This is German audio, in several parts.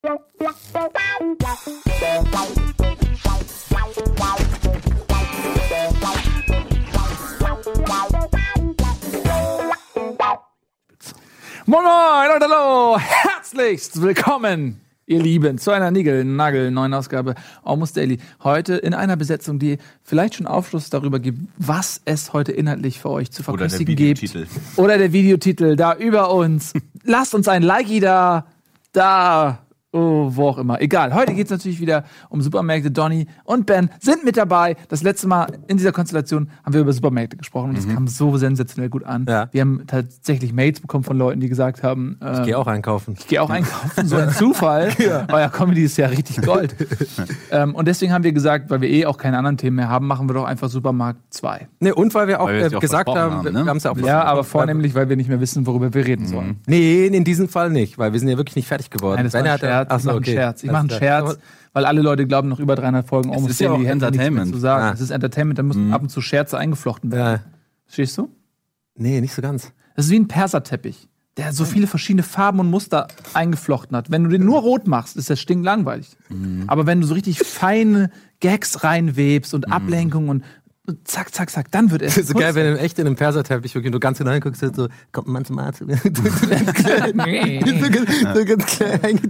Moin Moin und hallo, herzlichst willkommen, ihr Lieben, zu einer Nigel-Nagel neuen Ausgabe Almost Daily. Heute in einer Besetzung, die vielleicht schon Aufschluss darüber gibt, was es heute inhaltlich für euch zu verköstigen gibt. Oder der Videotitel da über uns. Lasst uns ein Like da, da, oh, wo auch immer. Egal. Heute geht es natürlich wieder um Supermärkte. Donny und Ben sind mit dabei. Das letzte Mal in dieser Konstellation haben wir über Supermärkte gesprochen und das kam so sensationell gut an. Ja. Wir haben tatsächlich Mails bekommen von Leuten, die gesagt haben, äh, Ich gehe auch einkaufen. ich gehe auch einkaufen, so ein Zufall. Euer Comedy ist ja richtig Gold. ähm, und deswegen haben wir gesagt, weil wir eh auch keine anderen Themen mehr haben, machen wir doch einfach Supermarkt 2. Nee, und weil wir auch, Weil wir äh, ja auch gesagt haben, haben, wir ne? haben es ja auch Ja, aber vornehmlich, weil wir nicht mehr wissen, worüber wir reden sollen. Nee, in diesem Fall nicht, weil wir sind ja wirklich nicht fertig geworden. Nein, das war er hat- Scherz. Ach ich so, mache okay. einen Scherz. Ich mache einen. Scherz, weil alle Leute glauben, noch über 300 Folgen Almost ist ja auch Entertainment. zu sagen. Ah. Es ist Entertainment, da müssen ab und zu Scherze eingeflochten werden. Ja. Verstehst du? Nee, nicht so ganz. Das ist wie ein Perserteppich, der so viele verschiedene Farben und Muster eingeflochten hat. Wenn du den nur rot machst, ist das stinklangweilig. Aber wenn du so richtig feine Gags reinwebst und Ablenkung und und zack, zack, zack, dann wird es. Das ist so geil, wenn du echt in einem Perserteppich wirklich nur ganz genau hinguckst, so, kommt ein Mann zum Arzt. so ganz, klein.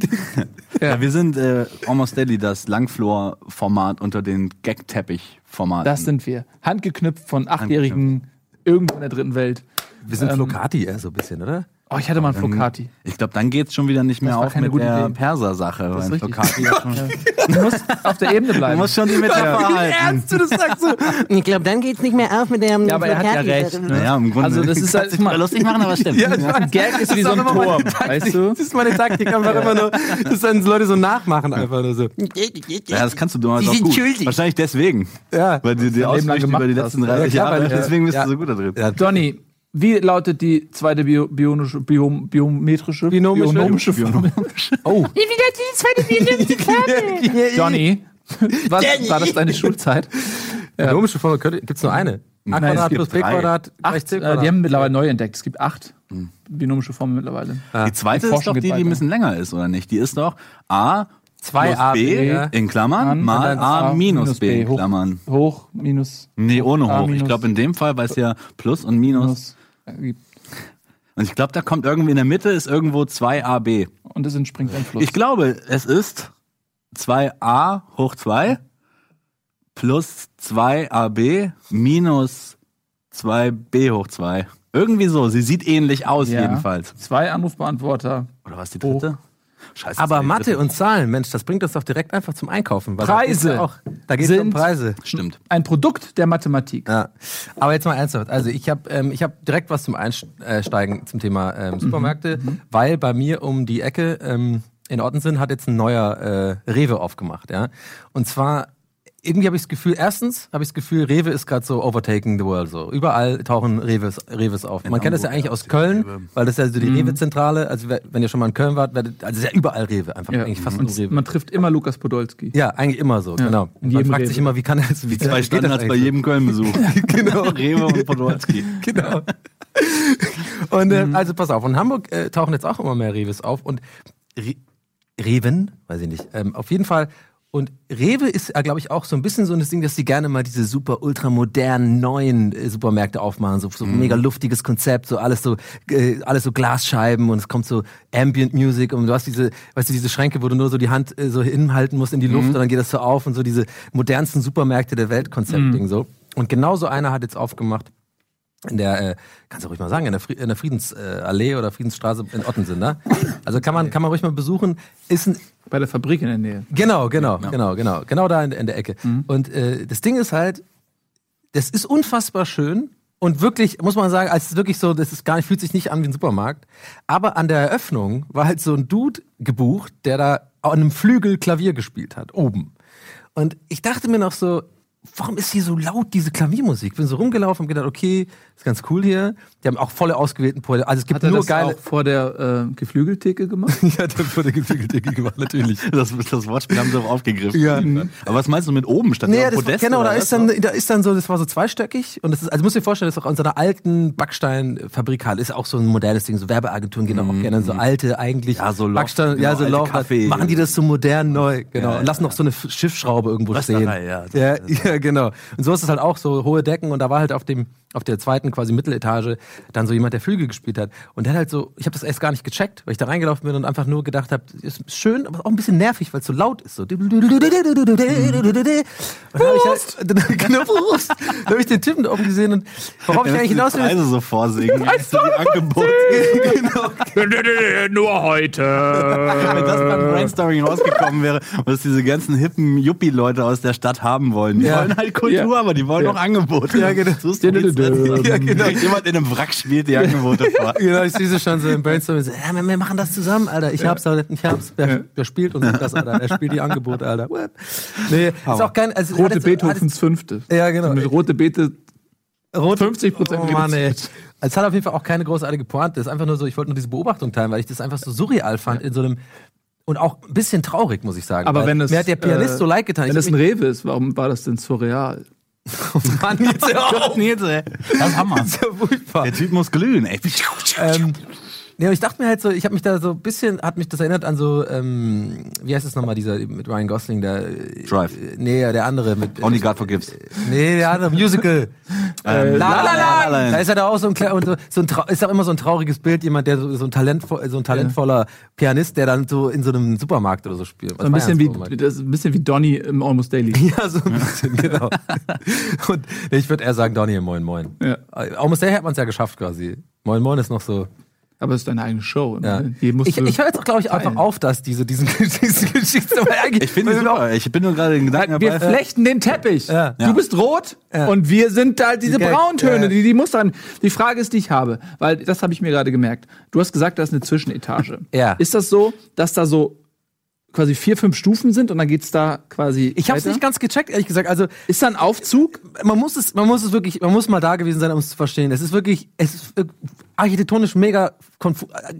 Ja, wir sind äh, Almost Daily, das Langflor-Format unter den Gag-Teppich-Formaten. Das sind wir. Handgeknüpft von Achtjährigen irgendwo in der dritten Welt. Wir sind Ähm, Flocati eher so ein bisschen, oder? Oh, ich hatte mal einen Flocati. Ich glaube, dann geht's schon wieder nicht mehr auf keine mit gute der. Perser-Sache. Das ist. Flocati ja schon- Du musst auf der Ebene Du bleiben. musst schon die Metapher halten. du das sagst so? Ich glaube, dann geht's nicht mehr auf mit der Ja, aber er hat ja recht. Ne? Naja, im Grunde. Also das ist halt mal lustig machen, aber stimmt. Ja. Ein Gag ist wie so ein Turm, weißt du? Das ist meine Taktik, einfach immer nur, dass dann Leute so nachmachen, einfach nur so. Ja, das kannst du damals Die auch sind gut. schuldig. Wahrscheinlich deswegen. Ja. Weil du dir Dein Leben lang ausrichtest gemacht über die letzten Ja, 30 klar, Jahre. Deswegen bist ja. du so gut da drin. Ja, Donny, wie lautet die zweite bio, bionische, bio, biometrische, Binomische? bionomische Formel? Oh. Donny, was, war das deine Schulzeit? Binomische Formel könnte, gibt's nur eine. A Nein, es Quadrat gibt plus B drei. Quadrat Acht, gleich C äh, Quadrat. die haben mittlerweile neu entdeckt. Es gibt acht binomische Formeln mittlerweile. Die zweite Die ist doch die, die ein bisschen länger ist, oder nicht? Die ist doch A Zwei plus A, B B, ja. in Klammern An- mal A minus B in Klammern. Hoch, minus, Nee, ohne A hoch. Ich glaube in dem Fall, weil es ja Plus und Minus. Gibt. Und ich glaube, da kommt irgendwie in der Mitte ist irgendwo 2AB. Und es entspringt ein Fluss. Ich glaube, es ist 2A hoch 2 plus 2AB minus 2B hoch 2. Irgendwie so. Sie sieht ähnlich aus, Ja. jedenfalls. Zwei Anrufbeantworter. Oder was die dritte? Scheiße. Aber Mathe und Zahlen, Mensch, das bringt uns doch direkt einfach zum Einkaufen. Weil Preise Da auch, geht's ja um Preise. Stimmt. Ein Produkt der Mathematik. Ja. Aber jetzt mal ernsthaft. Also ich habe ähm, ich hab direkt was zum Einsteigen zum Thema Mhm. ähm, Supermärkte, weil bei mir um die Ecke ähm, in Ottensen hat jetzt ein neuer äh, Rewe aufgemacht. Ja? Und zwar irgendwie habe ich das Gefühl, erstens habe ich das Gefühl, Rewe ist gerade so overtaking the world. So überall tauchen Reves, Reves auf. Man kennt das ja Hamburg eigentlich ja aus Köln, Rewe. weil das ist ja so die Rewe-Zentrale. Also wenn ihr schon mal in Köln wart, werdet, also ist ja überall Rewe, einfach Ja. eigentlich fast nur Rewe. man trifft immer Lukas Podolski. Ja, eigentlich immer so, genau. in Und man fragt Rewe. sich immer, wie kann das, wie Zwei Standards bei jedem Köln-Besuch. genau. Rewe und Podolski. genau. Und äh, also pass auf, in Hamburg äh, tauchen jetzt auch immer mehr Reves auf und Re Reven, weiß ich nicht. Ähm, auf jeden Fall. Und Rewe ist, glaube ich, auch so ein bisschen so ein Ding, dass die gerne mal diese super ultramodernen neuen äh, Supermärkte aufmachen, so, so mega luftiges Konzept, so alles so äh, alles so Glasscheiben und es kommt so Ambient Music und du hast diese, weißt du, diese Schränke, wo du nur so die Hand äh, so hinhalten musst in die Luft und dann geht das so auf und so diese modernsten Supermärkte der Welt Konzept-Ding so. Und genau so einer hat jetzt aufgemacht in der, äh, kannst du ruhig mal sagen, in der, Fri in der Friedensallee äh, Allee oder Friedensstraße in Ottensen, ne? Also kann man, kann man ruhig mal besuchen. Ist ein, Bei der Fabrik in der Nähe. genau, genau, genau, genau, genau da in, in der Ecke. Und äh, das Ding ist halt, das ist unfassbar schön und wirklich, muss man sagen, als wirklich so, das ist gar nicht, fühlt sich nicht an wie ein Supermarkt. Aber an der Eröffnung war halt so ein Dude gebucht, der da an einem Flügel Klavier gespielt hat, oben. Und ich dachte mir noch so, warum ist hier so laut diese Klaviermusik? Bin so rumgelaufen und gedacht, okay, ist ganz cool hier. Die haben auch volle ausgewählten Poeten. Also es gibt Hat er nur das geile. auch vor der äh, Geflügeltheke gemacht? ja, der wurde geflügelte gemacht, natürlich. Das, das Wortspiel haben sie auch aufgegriffen. Ja. Aber was meinst du mit oben? Stand Nee, da ein das, Podest genau, da ist dann, da ist dann so, das war so zweistöckig und das ist, also musst dir vorstellen, das ist auch in so einer alten Backsteinfabrikhalle, ist auch so ein modernes Ding, so Werbeagenturen gehen auch gerne so alte eigentlich Mhm. Ja, so Loft, Backstein, genau, ja, so Loft, machen die das so modern neu, genau, Ja, und lassen ja. noch so eine Schiffsschraube irgendwo stehen. Ja, ja, genau. Und so ist es halt auch so hohe Decken und da war halt auf dem auf der zweiten quasi Mitteletage dann so jemand, der Flügel gespielt hat und der hat halt so, ich habe das erst gar nicht gecheckt, weil ich da reingelaufen bin und einfach nur gedacht habe, ist schön, aber auch ein bisschen nervig, weil es so laut ist so. Und dann habe ich halt, dann, genau, Prost. Dann habe ich den Typen da oben gesehen und worauf ich eigentlich hinaus will, Preise so vorsingen. Die Angebote. genau. Nur heute. Wenn das beim Brainstorming rausgekommen wäre, was diese ganzen hippen Yuppie-Leute aus der Stadt haben wollen. Die Ja. wollen halt Kultur, Ja. aber die wollen Ja. auch Angebote. Ja, genau. So ist. Ja, genau. Jemand in einem Wrack spielt die Angebote vor. Genau, ich sehe sie schon so im Brainstorming. So, ja, wir, machen das zusammen, Alter. Ich hab's, Alter. Ich hab's. Wer, wer spielt und das, Alter? Wer spielt die Angebote, Alter? What? Nee, ist auch kein. Also, Rote Beethovens Fünfte. Ja, genau. So mit rote Beete Rot 50 Prozent Oh Mann, ey. Es hat auf jeden Fall auch keine großartige Pointe. Es ist einfach nur so, ich wollte nur diese Beobachtung teilen, weil ich das einfach so surreal fand in so einem und auch ein bisschen traurig, muss ich sagen. Aber wenn es, mir hat der Pianist äh, so leid getan. Wenn hab ein Rewe ist, warum war das denn surreal? Mich- Mann, jetzt hör auf. Nils, ey. Das ist Hammer. Das ist ja furchtbar. Der Typ muss glühen, ey. Ähm, nee, aber ich dachte mir halt so, ich habe mich da so ein bisschen, hat mich das erinnert an so, ähm, wie heißt es nochmal, dieser mit Ryan Gosling, der Drive. Äh, nee, der andere mit Only God forgives. Nee, der andere Musical. Ähm, La La La La. Da ist er da auch so ein, so, so ein ist auch immer so ein trauriges Bild, jemand, der so, so ein talentvoll, so ein talentvoller Pianist, der dann so in so einem Supermarkt oder so spielt. So ein bisschen, wie, das ist ein bisschen wie Donny im Almost Daily. Ja, so ein bisschen, genau. Und ich würde eher sagen, Donny, moin, moin. Ja. Almost der hat man es ja geschafft quasi. Moin, moin ist noch so. Aber es ist deine eigene Show. Ja. Ne? Musst Ich, ich höre jetzt auch, glaube ich, einfach auf, dass diese, diesen, diesen Geschichten. aber eigentlich- Ich finde die super. Ich bin nur gerade den Gedanken wir dabei. flechten den Teppich. Ja. Du Ja. bist rot Ja. und wir sind halt diese Gag, Brauntöne, ja. die, die Muster. Die Frage ist, die ich habe, weil das habe ich mir gerade gemerkt. Du hast gesagt, das ist eine Zwischenetage. Ja. Ist das so, dass da so quasi vier, fünf Stufen sind und dann geht's da quasi. Ich habe es nicht ganz gecheckt, ehrlich gesagt. Also Ist da ein Aufzug? man muss es, man muss es wirklich, man muss mal da gewesen sein, um es zu verstehen. Es ist wirklich, es ist architektonisch mega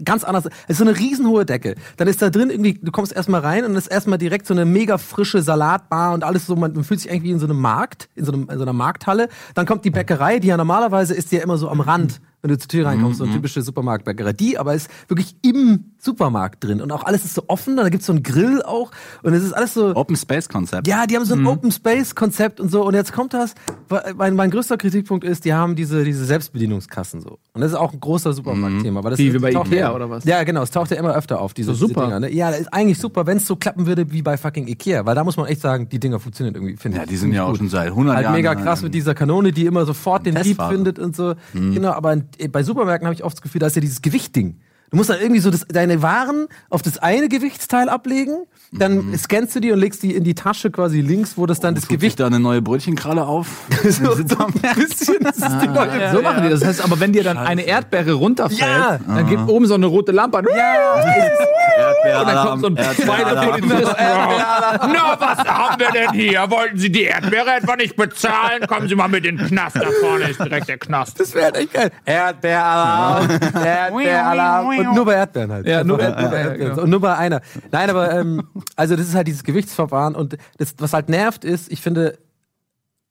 ganz anders. Es ist so eine riesenhohe Decke. Dann ist da drin irgendwie, du kommst erstmal rein und es ist erstmal direkt so eine mega frische Salatbar und alles so, man, man fühlt sich irgendwie wie in so einem Markt, in so, einem, in so einer Markthalle. Dann kommt die Bäckerei, die ja normalerweise ist die ja immer so am Rand, wenn du zur Tür reinkommst, so eine typische Supermarktbäckerei. Die aber ist wirklich im Supermarkt drin und auch alles ist so offen, da gibt's so einen Grill auch und es ist alles so, Open Space Konzept. ja, die haben so ein Open Space Konzept und so. Und jetzt kommt das. Mein, mein größter Kritikpunkt ist, die haben diese, diese Selbstbedienungskassen so. Und das ist auch ein großer Supermarktthema. weil das Wie bei taucht Ikea ja, oder was? Ja, genau. Es taucht ja immer öfter auf, diese, So super. diese Dinger. Ne? Ja, das ist eigentlich super, wenn es so klappen würde wie bei fucking Ikea. Weil da muss man echt sagen, die Dinger funktionieren irgendwie, finde Ja, ich. die sind ja auch schon seit 100 Halt Jahren. mega krass mit dieser Kanone, die immer sofort den Dieb Testphase. findet und so. Genau, aber in- bei Supermärkten habe ich oft das Gefühl, da ist ja dieses Gewichtding. Du musst dann irgendwie so das, deine Waren auf das eine Gewichtsteil ablegen, dann scannst du die und legst die in die Tasche quasi links, wo das dann das Tut sich Gewicht da eine neue Brötchenkralle auf? so, so ein bisschen, das ist die neue so machen die das. Das heißt, aber wenn dir dann eine Erdbeere runterfällt, Ja. dann geht oben so eine rote Lampe an. Und dann kommt so ein zweiter Polizist. Na, was haben wir denn hier? Wollten Sie die Erdbeere etwa nicht bezahlen? Kommen Sie mal mit in den Knast. Da vorne ist direkt der Knast. Das wäre echt geil. Erdbeeralarm, Erdbeeralarm. Und nur bei Erdbeeren halt. Ja, nur bei Einfach, Erdbeeren, äh, genau. Und nur bei einer. Nein, aber ähm, also das ist halt dieses Gewichtsverfahren und das, was halt nervt ist, ich finde,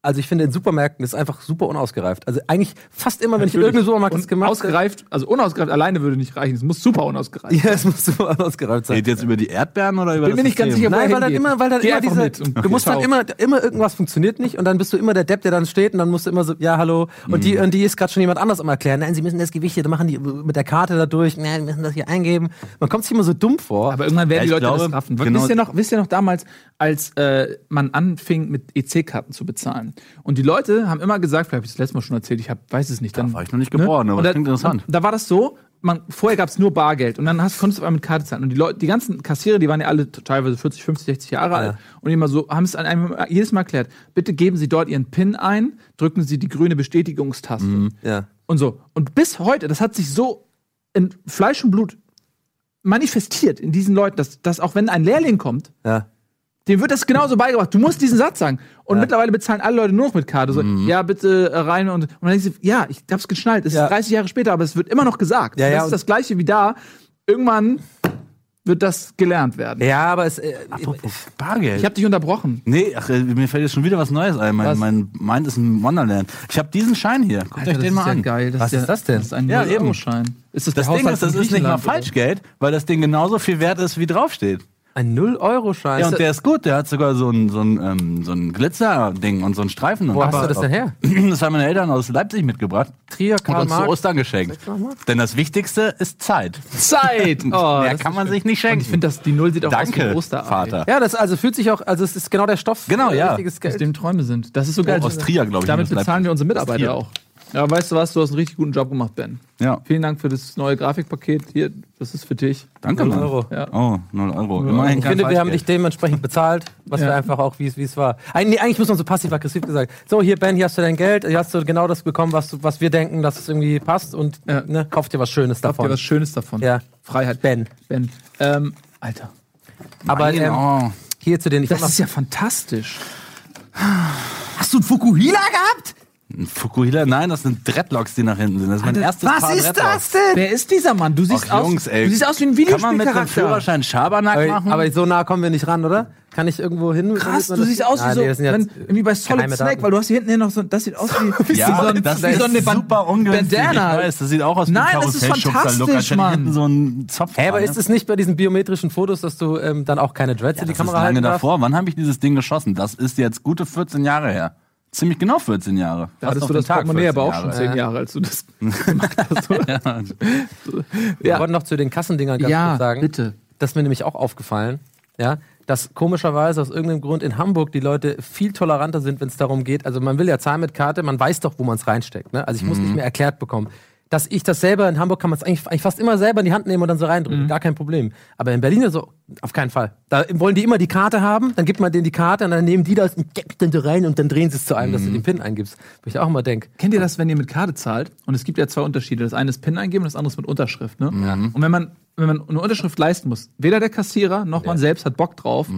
also ich finde in Supermärkten ist einfach super unausgereift. Also eigentlich fast immer, wenn ich in irgendeinem Supermarkt das Und gemacht habe. ausgereift, also unausgereift alleine würde nicht reichen. Es muss super unausgereift. Ja, es muss super unausgereift sein. Geht jetzt über die Erdbeeren oder über Bin das mir nicht ganz sicher, Nein, weil dann immer, weil dann Geh immer diese, mit und du musst dann immer, immer irgendwas funktioniert nicht und dann bist du immer der Depp, der dann steht und dann musst du immer so, ja, hallo. Und Mhm. die, und die ist gerade schon jemand anders am erklären. Nein, sie müssen das Gewicht hier, dann machen die mit der Karte da durch, nein, wir müssen das hier eingeben. Man kommt sich immer so dumm vor. Aber irgendwann werden Ja, die Leute glaube, das raffen. genau- wisst, ihr noch, wisst ihr noch damals, als äh, man anfing, mit EC-Karten zu bezahlen? Und die Leute haben immer gesagt, vielleicht habe ich das letzte Mal schon erzählt, ich hab, weiß es nicht. Dann, war ich noch nicht geboren, aber Und das da, klingt interessant. Da war das so, man, vorher gab es nur Bargeld und dann hast, konntest du aber mit Karte zahlen. Und die Leute, die ganzen Kassierer, die waren ja alle teilweise 40, 50, 60 Jahre alt und immer so, haben es an einem jedes Mal erklärt, bitte geben Sie dort Ihren PIN ein, drücken Sie die grüne Bestätigungstaste. Mhm. ja. Und so. Und bis heute, das hat sich so in Fleisch und Blut manifestiert in diesen Leuten, dass, dass auch wenn ein Lehrling kommt, Ja. Dem wird das genauso beigebracht. Du musst diesen Satz sagen. Und mittlerweile bezahlen alle Leute nur noch mit Karte. So, Mhm. ja, bitte äh, rein und, und dann denkst du, ja, ich hab's geschnallt. Es Ja. ist 30 Jahre später, aber es wird immer noch gesagt. Ja, ja, das ist das Gleiche wie da. Irgendwann wird das gelernt werden. Ja, aber es. Äh, Bargeld. Ich habe dich unterbrochen. nee, ach, äh, mir fällt jetzt schon wieder was Neues ein. Mein, Was? mein Mind ist ein Wonderland. Ich habe diesen Schein hier. Guckt euch das den mal ja an. geil. Was ja, ist das denn? Das ist ein Ja, eben. Euro-Schein. Ist das, Das Ding ist, das ist nicht mal? Falschgeld, weil das Ding genauso viel wert ist, wie draufsteht. Ein 0-Euro-Schein. Ja, und der ist gut. Der hat sogar so ein, so ein, ähm, so ein Glitzer-Ding und so einen Streifen. Wo und hast du das denn her? Das haben meine Eltern aus Leipzig mitgebracht Trier, und Karl uns zu. Ostern geschenkt. Denn das Wichtigste ist Zeit. Zeit! Oh, Mehr kann man schön. sich nicht Und schenken. ich finde, dass die Null sieht auch aus wie Danke, Osterei. Vater. Ja, das also fühlt sich auch, also es ist genau der Stoff. Genau, ja. Aus dem Träume sind. Das ist so geil. aus Trier, glaub ich, Damit bezahlen wir unsere Mitarbeiter auch. Ja, weißt du was? Du hast einen richtig guten Job gemacht, Ben. Ja. Vielen Dank für das neue Grafikpaket. Hier, das ist für dich. Danke, Null Mann. Euro. Ja. Oh, 0 Euro. Immerhin Ich finde, wir haben dich dementsprechend bezahlt, was Ja. wir einfach auch, wie es wie es war. Eig nee, eigentlich muss man so passiv-aggressiv gesagt. So, hier, Ben, hier hast du dein Geld, hier hast du genau das bekommen, was, was wir denken, dass es irgendwie passt und Ja. ne, kauf dir was Schönes davon. ihr was Schönes davon? Ja. Freiheit. Ben. Ben. Ähm, Alter. Aber ähm, oh. hier zu den. Ich Das ist ja fantastisch. hast du einen Fukuhila gehabt? Ein Fukuhila? Nein, das sind Dreadlocks, die nach hinten sind. Das ist mein erstes Was Paar ist Dreadlocks. das denn? Wer ist dieser Mann? Du siehst, Jungs, aus, ey. du siehst aus wie ein Kann man mit dem Videospielcharakter. Führerschein Schabernack Aber, machen? aber so nah kommen wir nicht ran, oder? Kann ich irgendwo hin? Krass, du das- siehst aus wie Ah, so, wenn, irgendwie bei Solid geheime Snake, Daten. weil du hast hier hinten noch so, das sieht aus wie, ja, wie so, ein, das wie ist so eine super ungünstig. Bandana. Ich weiß, das sieht auch aus wie Nein, ein das ist Karussellschubser. fantastisch, Locker. Ich hätte Mann. hinten so einen Zopf Hä, aber dran, ist es nicht bei diesen biometrischen Fotos, dass du ähm, dann auch keine Dreads in die Das ist Kamera lange halten darfst? davor. Wann habe ich dieses Ding geschossen? Das ist jetzt gute 14 Jahre her. Ziemlich genau 14 Jahre. Da hattest du den das Tag Portemonnaie 14 aber auch schon Jahre. zehn Jahre, als du das gemacht hast. Oder? Wir Ja. wollten noch zu den Kassendingern ganz Ja, kurz sagen. bitte. Das ist mir nämlich auch aufgefallen, ja, dass komischerweise aus irgendeinem Grund in Hamburg die Leute viel toleranter sind, wenn es darum geht. Also man will ja zahlen mit Karte, man weiß doch, wo man es reinsteckt. Ne? Also ich muss nicht mehr erklärt bekommen. Dass ich das selber in Hamburg kann man es eigentlich, eigentlich fast immer selber in die Hand nehmen und dann so reindrücken. Gar kein Problem. Aber in Berlin so, auf keinen Fall. Da wollen die immer die Karte haben, dann gibt man denen die Karte und dann nehmen die das und geben dann so rein und dann drehen sie es zu einem, dass du den PIN eingibst. Wo ich auch immer denke. Kennt ihr das, wenn ihr mit Karte zahlt? Und es gibt ja zwei Unterschiede. Das eine ist PIN eingeben und das andere ist mit Unterschrift. Ne? Und wenn man, wenn man eine Unterschrift leisten muss, weder der Kassierer noch man selbst hat Bock drauf,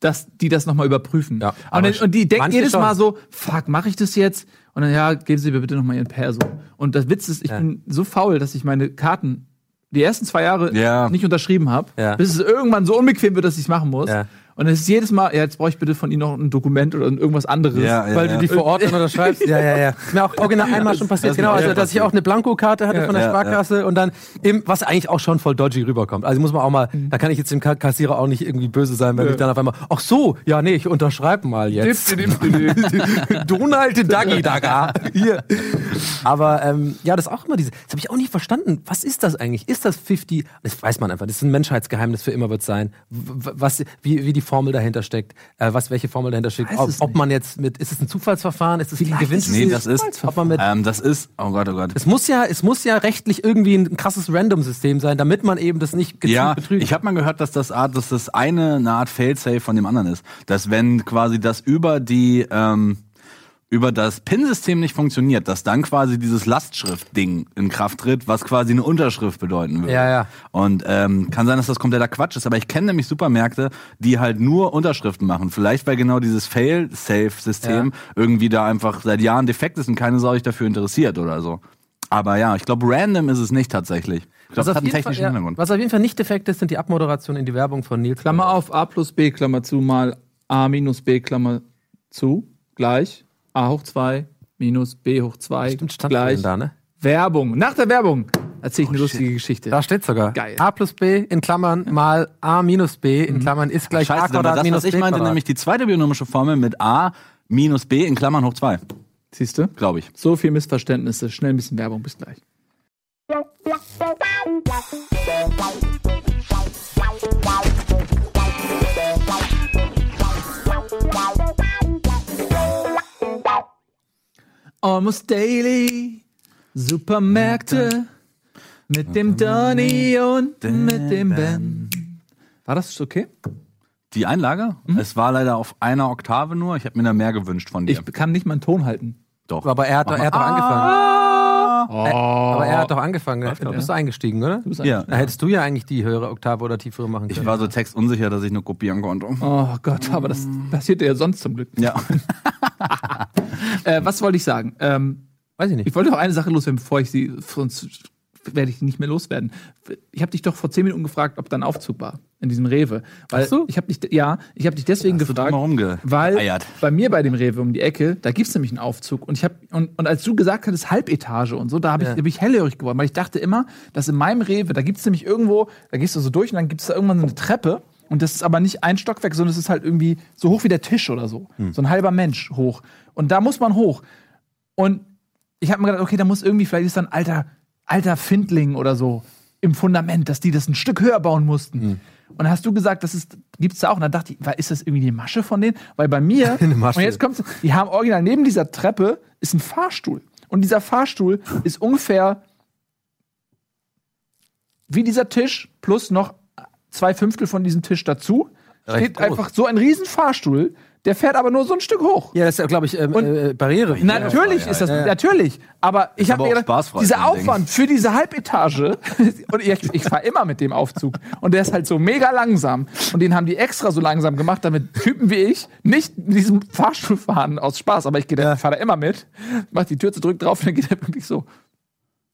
dass die das nochmal überprüfen. Ja, und, aber dann, und die denken jedes schon. Mal so, fuck, mache ich das jetzt? Und dann, ja, geben Sie mir bitte nochmal Ihren Perso. Und das Witz ist, ich Ja. bin so faul, dass ich meine Karten die ersten zwei Jahre Ja. nicht unterschrieben habe, Ja. bis es irgendwann so unbequem wird, dass ich es machen muss. Ja. Und es ist jedes Mal, ja, jetzt brauche ich bitte von Ihnen noch ein Dokument oder irgendwas anderes. Ja, ja, Weil ja. du die vor Ort dann unterschreibst. Ja, ja, ja. Ist mir auch original einmal schon passiert. das Genau, also dass ich auch eine Blankokarte hatte von der Ja, Sparkasse und dann, im, was eigentlich auch schon voll dodgy rüberkommt. Also muss man auch mal, da kann ich jetzt dem Ka- Kassierer auch nicht irgendwie böse sein, wenn ich dann auf einmal, ach so, ja, nee, ich unterschreibe mal jetzt. Donald Dagi Daga. Hier. Aber ähm, ja, das ist auch immer diese, das habe ich auch nicht verstanden. Was ist das eigentlich? Ist das 50? Das weiß man einfach. Das ist ein Menschheitsgeheimnis für immer wird sein. Was, wie, wie die Formel dahinter steckt, äh, was welche Formel dahinter steckt. Ob, ob man jetzt mit, ist es ein Zufallsverfahren? Ist es ein Vielleicht ist Gewinnspiel? Nee, das ist, Ob man mit, ähm, das ist, oh Gott, oh Gott. es muss ja, es muss ja rechtlich irgendwie ein krasses Random-System sein, damit man eben das nicht gezielt Ja, betrügt. ich habe mal gehört, dass das Art, dass das eine eine Art Failsafe von dem anderen ist. Dass wenn quasi das über die ähm, über das PIN-System nicht funktioniert, dass dann quasi dieses Lastschrift-Ding in Kraft tritt, was quasi eine Unterschrift bedeuten würde. Ja, ja. Und ähm, kann sein, dass das kompletter Quatsch ist, aber ich kenne nämlich Supermärkte, die halt nur Unterschriften machen. Vielleicht weil genau dieses Fail-Safe-System irgendwie da einfach seit Jahren defekt ist und keine Sau sich dafür interessiert oder so. Aber ja, ich glaube, random ist es nicht tatsächlich. Ich glaube, was, das auf hat einen jeden Fall, technischen ja, Hintergrund. was auf jeden Fall nicht defekt ist, sind die Abmoderationen in die Werbung von Nils. Klammer auf, a plus b, Klammer zu, mal a minus b, Klammer zu, gleich a hoch 2 minus b hoch 2, Stimmt, stand gleich da, ne? Werbung. Nach der Werbung erzähle ich eine lustige Geschichte. Da steht sogar. Geil. A plus B in Klammern mal A minus B in Klammern ist gleich A Scheiße, aber Quadrat das, minus was ich B meinte, Quadrat. nämlich die zweite bionomische Formel mit a minus b in Klammern hoch 2, Siehst du? glaube ich. So viel Missverständnisse. Schnell ein bisschen Werbung. Bis gleich. Almost Daily, Supermärkte mit dem Donny und mit dem Ben. War das okay? Die Einlage? Es war leider auf einer Oktave nur. Ich habe mir da mehr gewünscht von dir. Ich kann nicht meinen Ton halten. Doch. Aber er hat, er hat doch Ah. angefangen. Äh, aber er hat doch angefangen. Läuft Du doch, bist ja. eingestiegen, oder? Du bist Ja. Da hättest du ja eigentlich die höhere Oktave oder tiefere machen können. Ich war so textunsicher, dass ich nur kopieren konnte. Oh Gott, aber das passiert ja sonst zum Glück. Ja. Äh, was wollte ich sagen? Ähm, Weiß ich nicht. ich wollte noch eine Sache loswerden, bevor ich sie, sonst werde ich nicht mehr loswerden. Ich habe dich doch vor zehn Minuten gefragt, ob da ein Aufzug war in diesem Rewe. Weil Ach so. ich habe dich, ja, ich habe dich deswegen gefragt, weil geeiert. bei mir bei dem Rewe um die Ecke, da gibt's nämlich einen Aufzug und ich habe und, und als du gesagt hattest Halbetage und so, da habe ich, Ja. da bin ich hellhörig geworden, weil ich dachte immer, dass in meinem Rewe, da gibt's nämlich irgendwo, da gehst du so durch und dann gibt's da irgendwann so eine Treppe und das ist aber nicht ein Stockwerk, sondern es ist halt irgendwie so hoch wie der Tisch oder so, Hm. so ein halber Mensch hoch und da muss man hoch und ich habe mir gedacht, okay, da muss irgendwie, vielleicht ist da ein alter, alter Findling oder so im Fundament, dass die das ein Stück höher bauen mussten. Hm. Und dann hast du gesagt, das ist, gibt's da auch. Und dann dachte ich, ist das irgendwie die Masche von denen? Weil bei mir, Eine Masche. und jetzt kommt's, die haben original neben dieser Treppe ist ein Fahrstuhl. Und dieser Fahrstuhl ist ungefähr wie dieser Tisch plus noch zwei Fünftel von diesem Tisch dazu. Recht Steht groß. einfach so ein riesen Fahrstuhl, der fährt aber nur so ein Stück hoch. Ja, das ist ja, glaube ich, ähm, Und- äh, Barriere. Na, natürlich ist das, natürlich. Aber ich habe mir gedacht, dieser ein Ding. Aufwand für diese Halbetage, und ich, ich fahre immer mit dem Aufzug, und der ist halt so mega langsam. Und den haben die extra so langsam gemacht, damit Typen wie ich nicht mit diesem Fahrstuhl fahren aus Spaß. Aber ich Ja. fahre da immer mit, mach die Tür zu drückt drauf, und dann geht er wirklich so.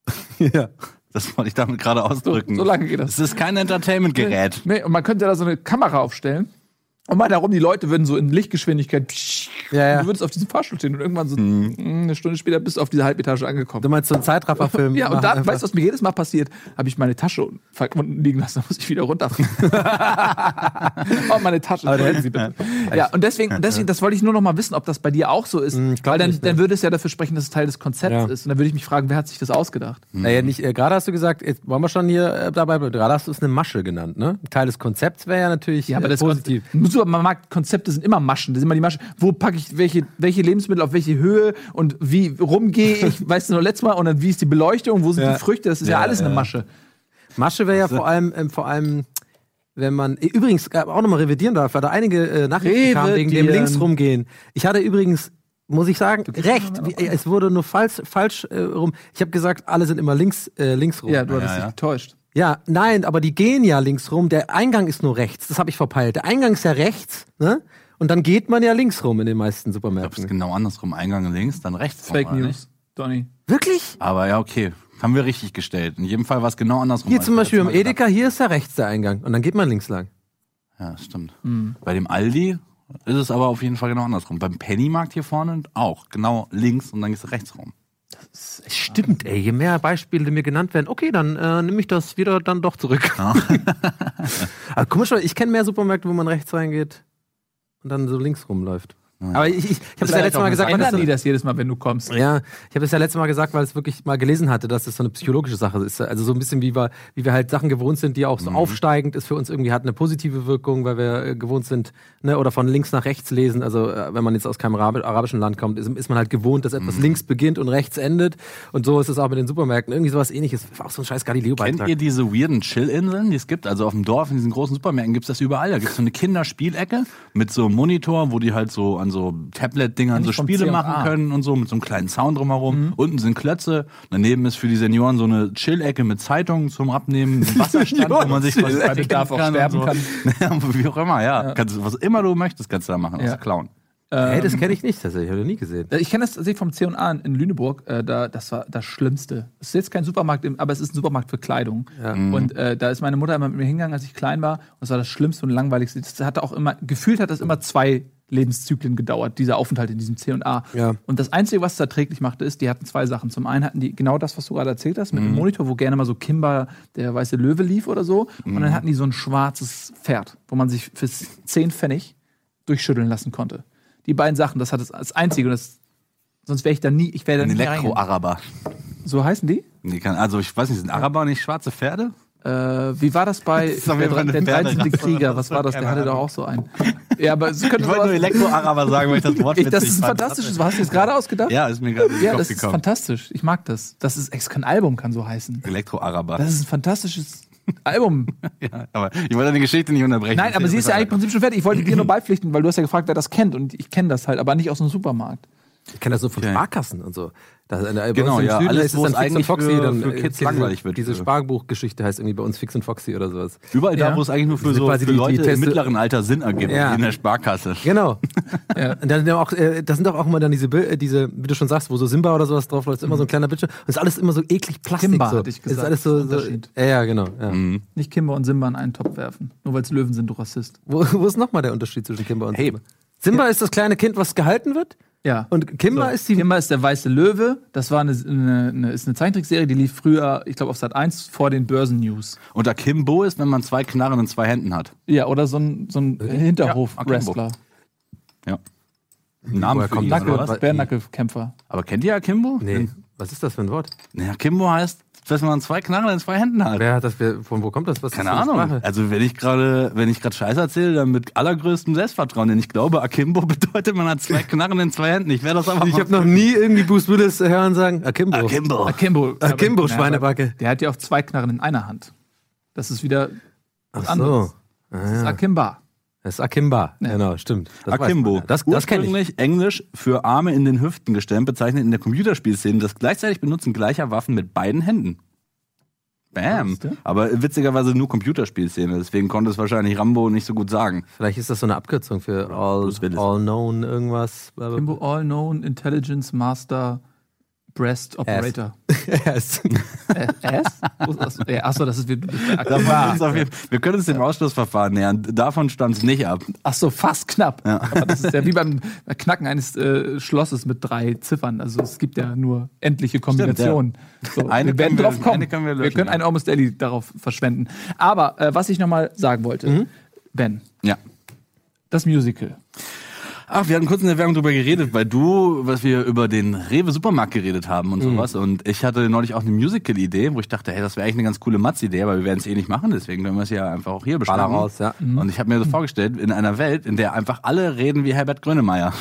ja. Das wollte ich damit gerade ausdrücken. so lange geht das. Es ist kein Entertainment-Gerät. Nee, und man könnte da so eine Kamera aufstellen. Und mal darum, die Leute würden so in Lichtgeschwindigkeit. Ja, ja. Du würdest auf diesem Fahrstuhl stehen und irgendwann so mh, eine Stunde später bist du auf dieser Halbetage angekommen. Du meinst so einen Zeitrafferfilm? Ja, und dann, einfach. weißt du, was mir jedes Mal passiert? Habe ich meine Tasche unten liegen lassen, da muss ich wieder runterfahren. oh, meine Tasche, entschuldigen Sie bitte. Ja, und deswegen, deswegen, das wollte ich nur noch mal wissen, ob das bei dir auch so ist. Hm, glaub weil dann, nicht, ne? dann würde es ja dafür sprechen, dass es Teil des Konzepts Ja. ist. Und dann würde ich mich fragen, wer hat sich das ausgedacht? Naja, nicht, äh, gerade hast du gesagt, jetzt wollen wir schon hier äh, dabei bleiben. Gerade hast du es eine Masche genannt, ne? Teil des Konzepts wäre ja natürlich Ja, aber äh, das positiv. Konzept, Supermarktkonzepte sind immer Maschen. Das sind immer die Maschen. Wo packe ich welche, welche Lebensmittel auf welche Höhe und wie rumgehe ich? weißt du noch letztes Mal? Und dann wie ist die Beleuchtung? Wo sind Ja. die Früchte? Das ist ja, Ja, alles eine. Masche. Masche wäre ja vor allem, ähm, vor allem, wenn man äh, übrigens äh, auch nochmal revidieren darf, weil da einige äh, Nachrichten kamen wegen dem links rumgehen. Ich hatte übrigens, muss ich sagen, recht. Äh, es wurde nur falsch, falsch äh, rum. Ich habe gesagt, alle sind immer links, äh, links rum. Ja, du hattest ja, dich ja. getäuscht. Nein, aber die gehen ja links rum. Der Eingang ist nur rechts. Das habe ich verpeilt. Der Eingang ist ja rechts, ne? Und dann geht man ja links rum in den meisten Ich glaube, es ist Supermärkten. genau andersrum. Eingang links, dann rechts. Fake rum, oder News, Donny. Wirklich? Aber ja, okay. Haben wir richtig gestellt. In jedem Fall war es genau andersrum. Hier zum Beispiel im Edeka, hier ist ja rechts der Eingang. Und dann geht man links lang. Ja, stimmt. Mhm. Bei dem Aldi ist es aber auf jeden Fall genau andersrum. Beim Pennymarkt hier vorne auch. Genau links und dann gehst du rechts rum. Stimmt, ey, je mehr Beispiele mir genannt werden, okay, dann äh, nehme ich das wieder dann doch zurück. Aber komisch, ich kenne mehr Supermärkte, wo man rechts reingeht und dann so links rumläuft. Aber ich, ich, ich habe das ja letztes Mal gesagt, weil das so, die das jedes Mal, wenn du kommst? ja, ich habe das ja letztes Mal gesagt, weil es wirklich mal gelesen hatte, dass das so eine psychologische Sache ist. Also so ein bisschen wie wir, wie wir halt Sachen gewohnt sind, die auch so aufsteigend ist für uns irgendwie hat eine positive Wirkung, weil wir äh, gewohnt sind, ne, oder von links nach rechts lesen. Also äh, wenn man jetzt aus keinem Arabi- arabischen Land kommt, ist, ist man halt gewohnt, dass etwas links beginnt und rechts endet. Und so ist es auch mit den Supermärkten. Irgendwie sowas ähnliches. Auch so ein scheiß Kennt Galileo-Beitrag. ihr diese weirden Chill-Inseln, die es gibt? Also auf dem Dorf, in diesen großen Supermärkten gibt es das überall. Da gibt es so eine Kinderspielecke mit so einem Monitor, wo die halt so an so Tablet-Dingern so Spiele machen können und so, mit so einem kleinen Sound drumherum. Unten sind Klötze. Daneben ist für die Senioren so eine Chill-Ecke mit Zeitungen zum Abnehmen, ein Wasserstand, wo man sich was Bei Bedarf auch sterben so. kann. Ja, wie auch immer, ja. Kannst, du- was immer du möchtest, kannst du da machen, Ja. außer klauen. Hey, das kenne ich nicht, tatsächlich. Habe ich nie gesehen. Ich kenne das tatsächlich vom C&A in- Lüneburg. Äh, da, das war das Schlimmste. Es ist jetzt kein Supermarkt, aber es ist ein Supermarkt für Kleidung. Und äh, da ist meine Mutter immer mit mir hingegangen, als ich klein war. Und das war das Schlimmste und Langweiligste. Das hatte auch immer, gefühlt hat das immer zwei Lebenszyklen gedauert, dieser Aufenthalt in diesem C&A. Ja. Und das Einzige, was es erträglich machte, ist, die hatten zwei Sachen. Zum einen hatten die genau das, was du gerade erzählt hast, mit einem Monitor, wo gerne mal so Kimber, der weiße Löwe lief oder so. Und dann hatten die so ein schwarzes Pferd, wo man sich für 10 Pfennig durchschütteln lassen konnte. Die beiden Sachen, das hat das als einzige. Und das, sonst wäre ich da nie, ich wäre da Ein. Elektro-Araber. So heißen die? Die kann- Also ich weiß nicht, sind Araber nicht schwarze Pferde? Äh, wie war das bei auf der, der 13. Pferderasse Krieger? Was so, war das? Der hatte doch auch so einen. Ja, aber es könnte Ich wollte nur Elektro-Araber sagen, weil ich das Wort ich, das ist ein fand. fantastisches. Hast du jetzt gerade ausgedacht? Ja, ist mir gerade in den Ja, Kopf das ist gekommen. fantastisch. Ich mag das. Das ist, es kann Album kann so heißen. Elektro-Araber. Das ist ein fantastisches Album. Ja, aber ich wollte deine Geschichte nicht unterbrechen. Nein, aber sie ist ja eigentlich im Prinzip schon fertig. Ich wollte dir nur beipflichten, weil du hast ja gefragt, wer das kennt. Und ich kenne das halt, aber nicht aus dem Supermarkt. Ich kenne das so von Okay. Sparkassen und so. Da, da, bei Genau, ja, Süden alles, ist dann Fix und eigentlich Foxy, für- dann für äh, Kids diese, langweilig wird. Diese Sparbuchgeschichte heißt irgendwie bei uns Fix und Foxy oder sowas. Überall Ja. da, wo es eigentlich nur für Das so quasi für die- die Leute im mittleren Alter Sinn ergibt, Ja. in der Sparkasse. Genau. Und dann auch, äh, das sind doch auch immer dann diese, äh, diese, wie du schon sagst, wo so Simba oder sowas drauf läuft, ist immer so ein kleiner Bildschirm. Und ist alles immer so eklig Plastik. Kimba, so. hatte ich Ist gesagt. alles so, so Unterschied. ja, ja, genau. Ja. Nicht Kimber und Simba in einen Topf werfen. Nur weil es Löwen sind, du Rassist. Wo, wo ist nochmal der Unterschied zwischen Kimba und Hey. Simba? Simba ist das kleine Kind, was gehalten wird. Ja. Und Kimba So, ist die. Kimba ist der weiße Löwe. Das war eine, eine, eine, ist eine Zeichentrickserie, die lief früher, ich glaube, auf Sat 1 vor den Börsennews. Und Akimbo ist, wenn man zwei Knarren in zwei Händen hat. Ja, oder so ein, so ein Hinterhof-Wrestler. Ja. Name für kommt ihn, Nacke, was? Bärnackelkämpfer. Aber kennt ihr Akimbo? Nee. Was ist das für ein Wort? Nee, Akimbo heißt, dass man zwei Knarren in zwei Händen hat. Wer hat das? Von wo kommt das? Was Keine das Ahnung. Sprache? Also wenn ich gerade, wenn ich gerade Scheiß erzähle, dann mit allergrößtem Selbstvertrauen, denn ich glaube, Akimbo bedeutet, man hat zwei Knarren in zwei Händen. Ich werde das aber Ich habe noch nie irgendwie Bruce Willis hören sagen, Akimbo. Akimbo. Akimbo. Akimbo, Aber- Schweinebacke. Der hat ja auch zwei Knarren in einer Hand. Das ist wieder was Ach anderes. so. Das ist Akimba. Das ist Akimba. Genau, stimmt. Das Akimbo. ja. Das, das kenne ich. Ursprünglich Englisch für Arme in den Hüften gestemmt, bezeichnet in der Computerspielszene das gleichzeitig Benutzen gleicher Waffen mit beiden Händen. Bam. Aber witzigerweise nur Computerspielszene, deswegen konnte es wahrscheinlich Rambo nicht so gut sagen. Vielleicht ist das so eine Abkürzung für All, all Known irgendwas. Akimbo All Known Intelligence Master Breast Operator. Yes. Äh, S? Wo ist das? Ja, Achso, das ist wie. Da machen wir, wir können uns dem Ausschlussverfahren nähern. Davon stand es nicht ab. Achso, fast knapp. Aber das ist ja wie beim Knacken eines äh, Schlosses mit drei Ziffern. Also es gibt ja nur endliche Kombinationen. So, Eine wir werden können wir- drauf kommen. eine können wir wir, löschen, können ja. ein Almost Daily darauf verschwenden. Aber äh, was ich nochmal sagen wollte, Mhm. Ben, Ja. das Musical. Ach, wir hatten kurz in der Werbung drüber geredet, weil du, was wir über den Rewe Supermarkt geredet haben und sowas. Und ich hatte neulich auch eine Musical-Idee, wo ich dachte, hey, das wäre eigentlich eine ganz coole Matz-Idee, aber wir werden es eh nicht machen, deswegen können wir es ja einfach auch hier besprechen. Baller raus, ja. Und ich habe mir das vorgestellt, in einer Welt, in der einfach alle reden wie Herbert Grönemeyer.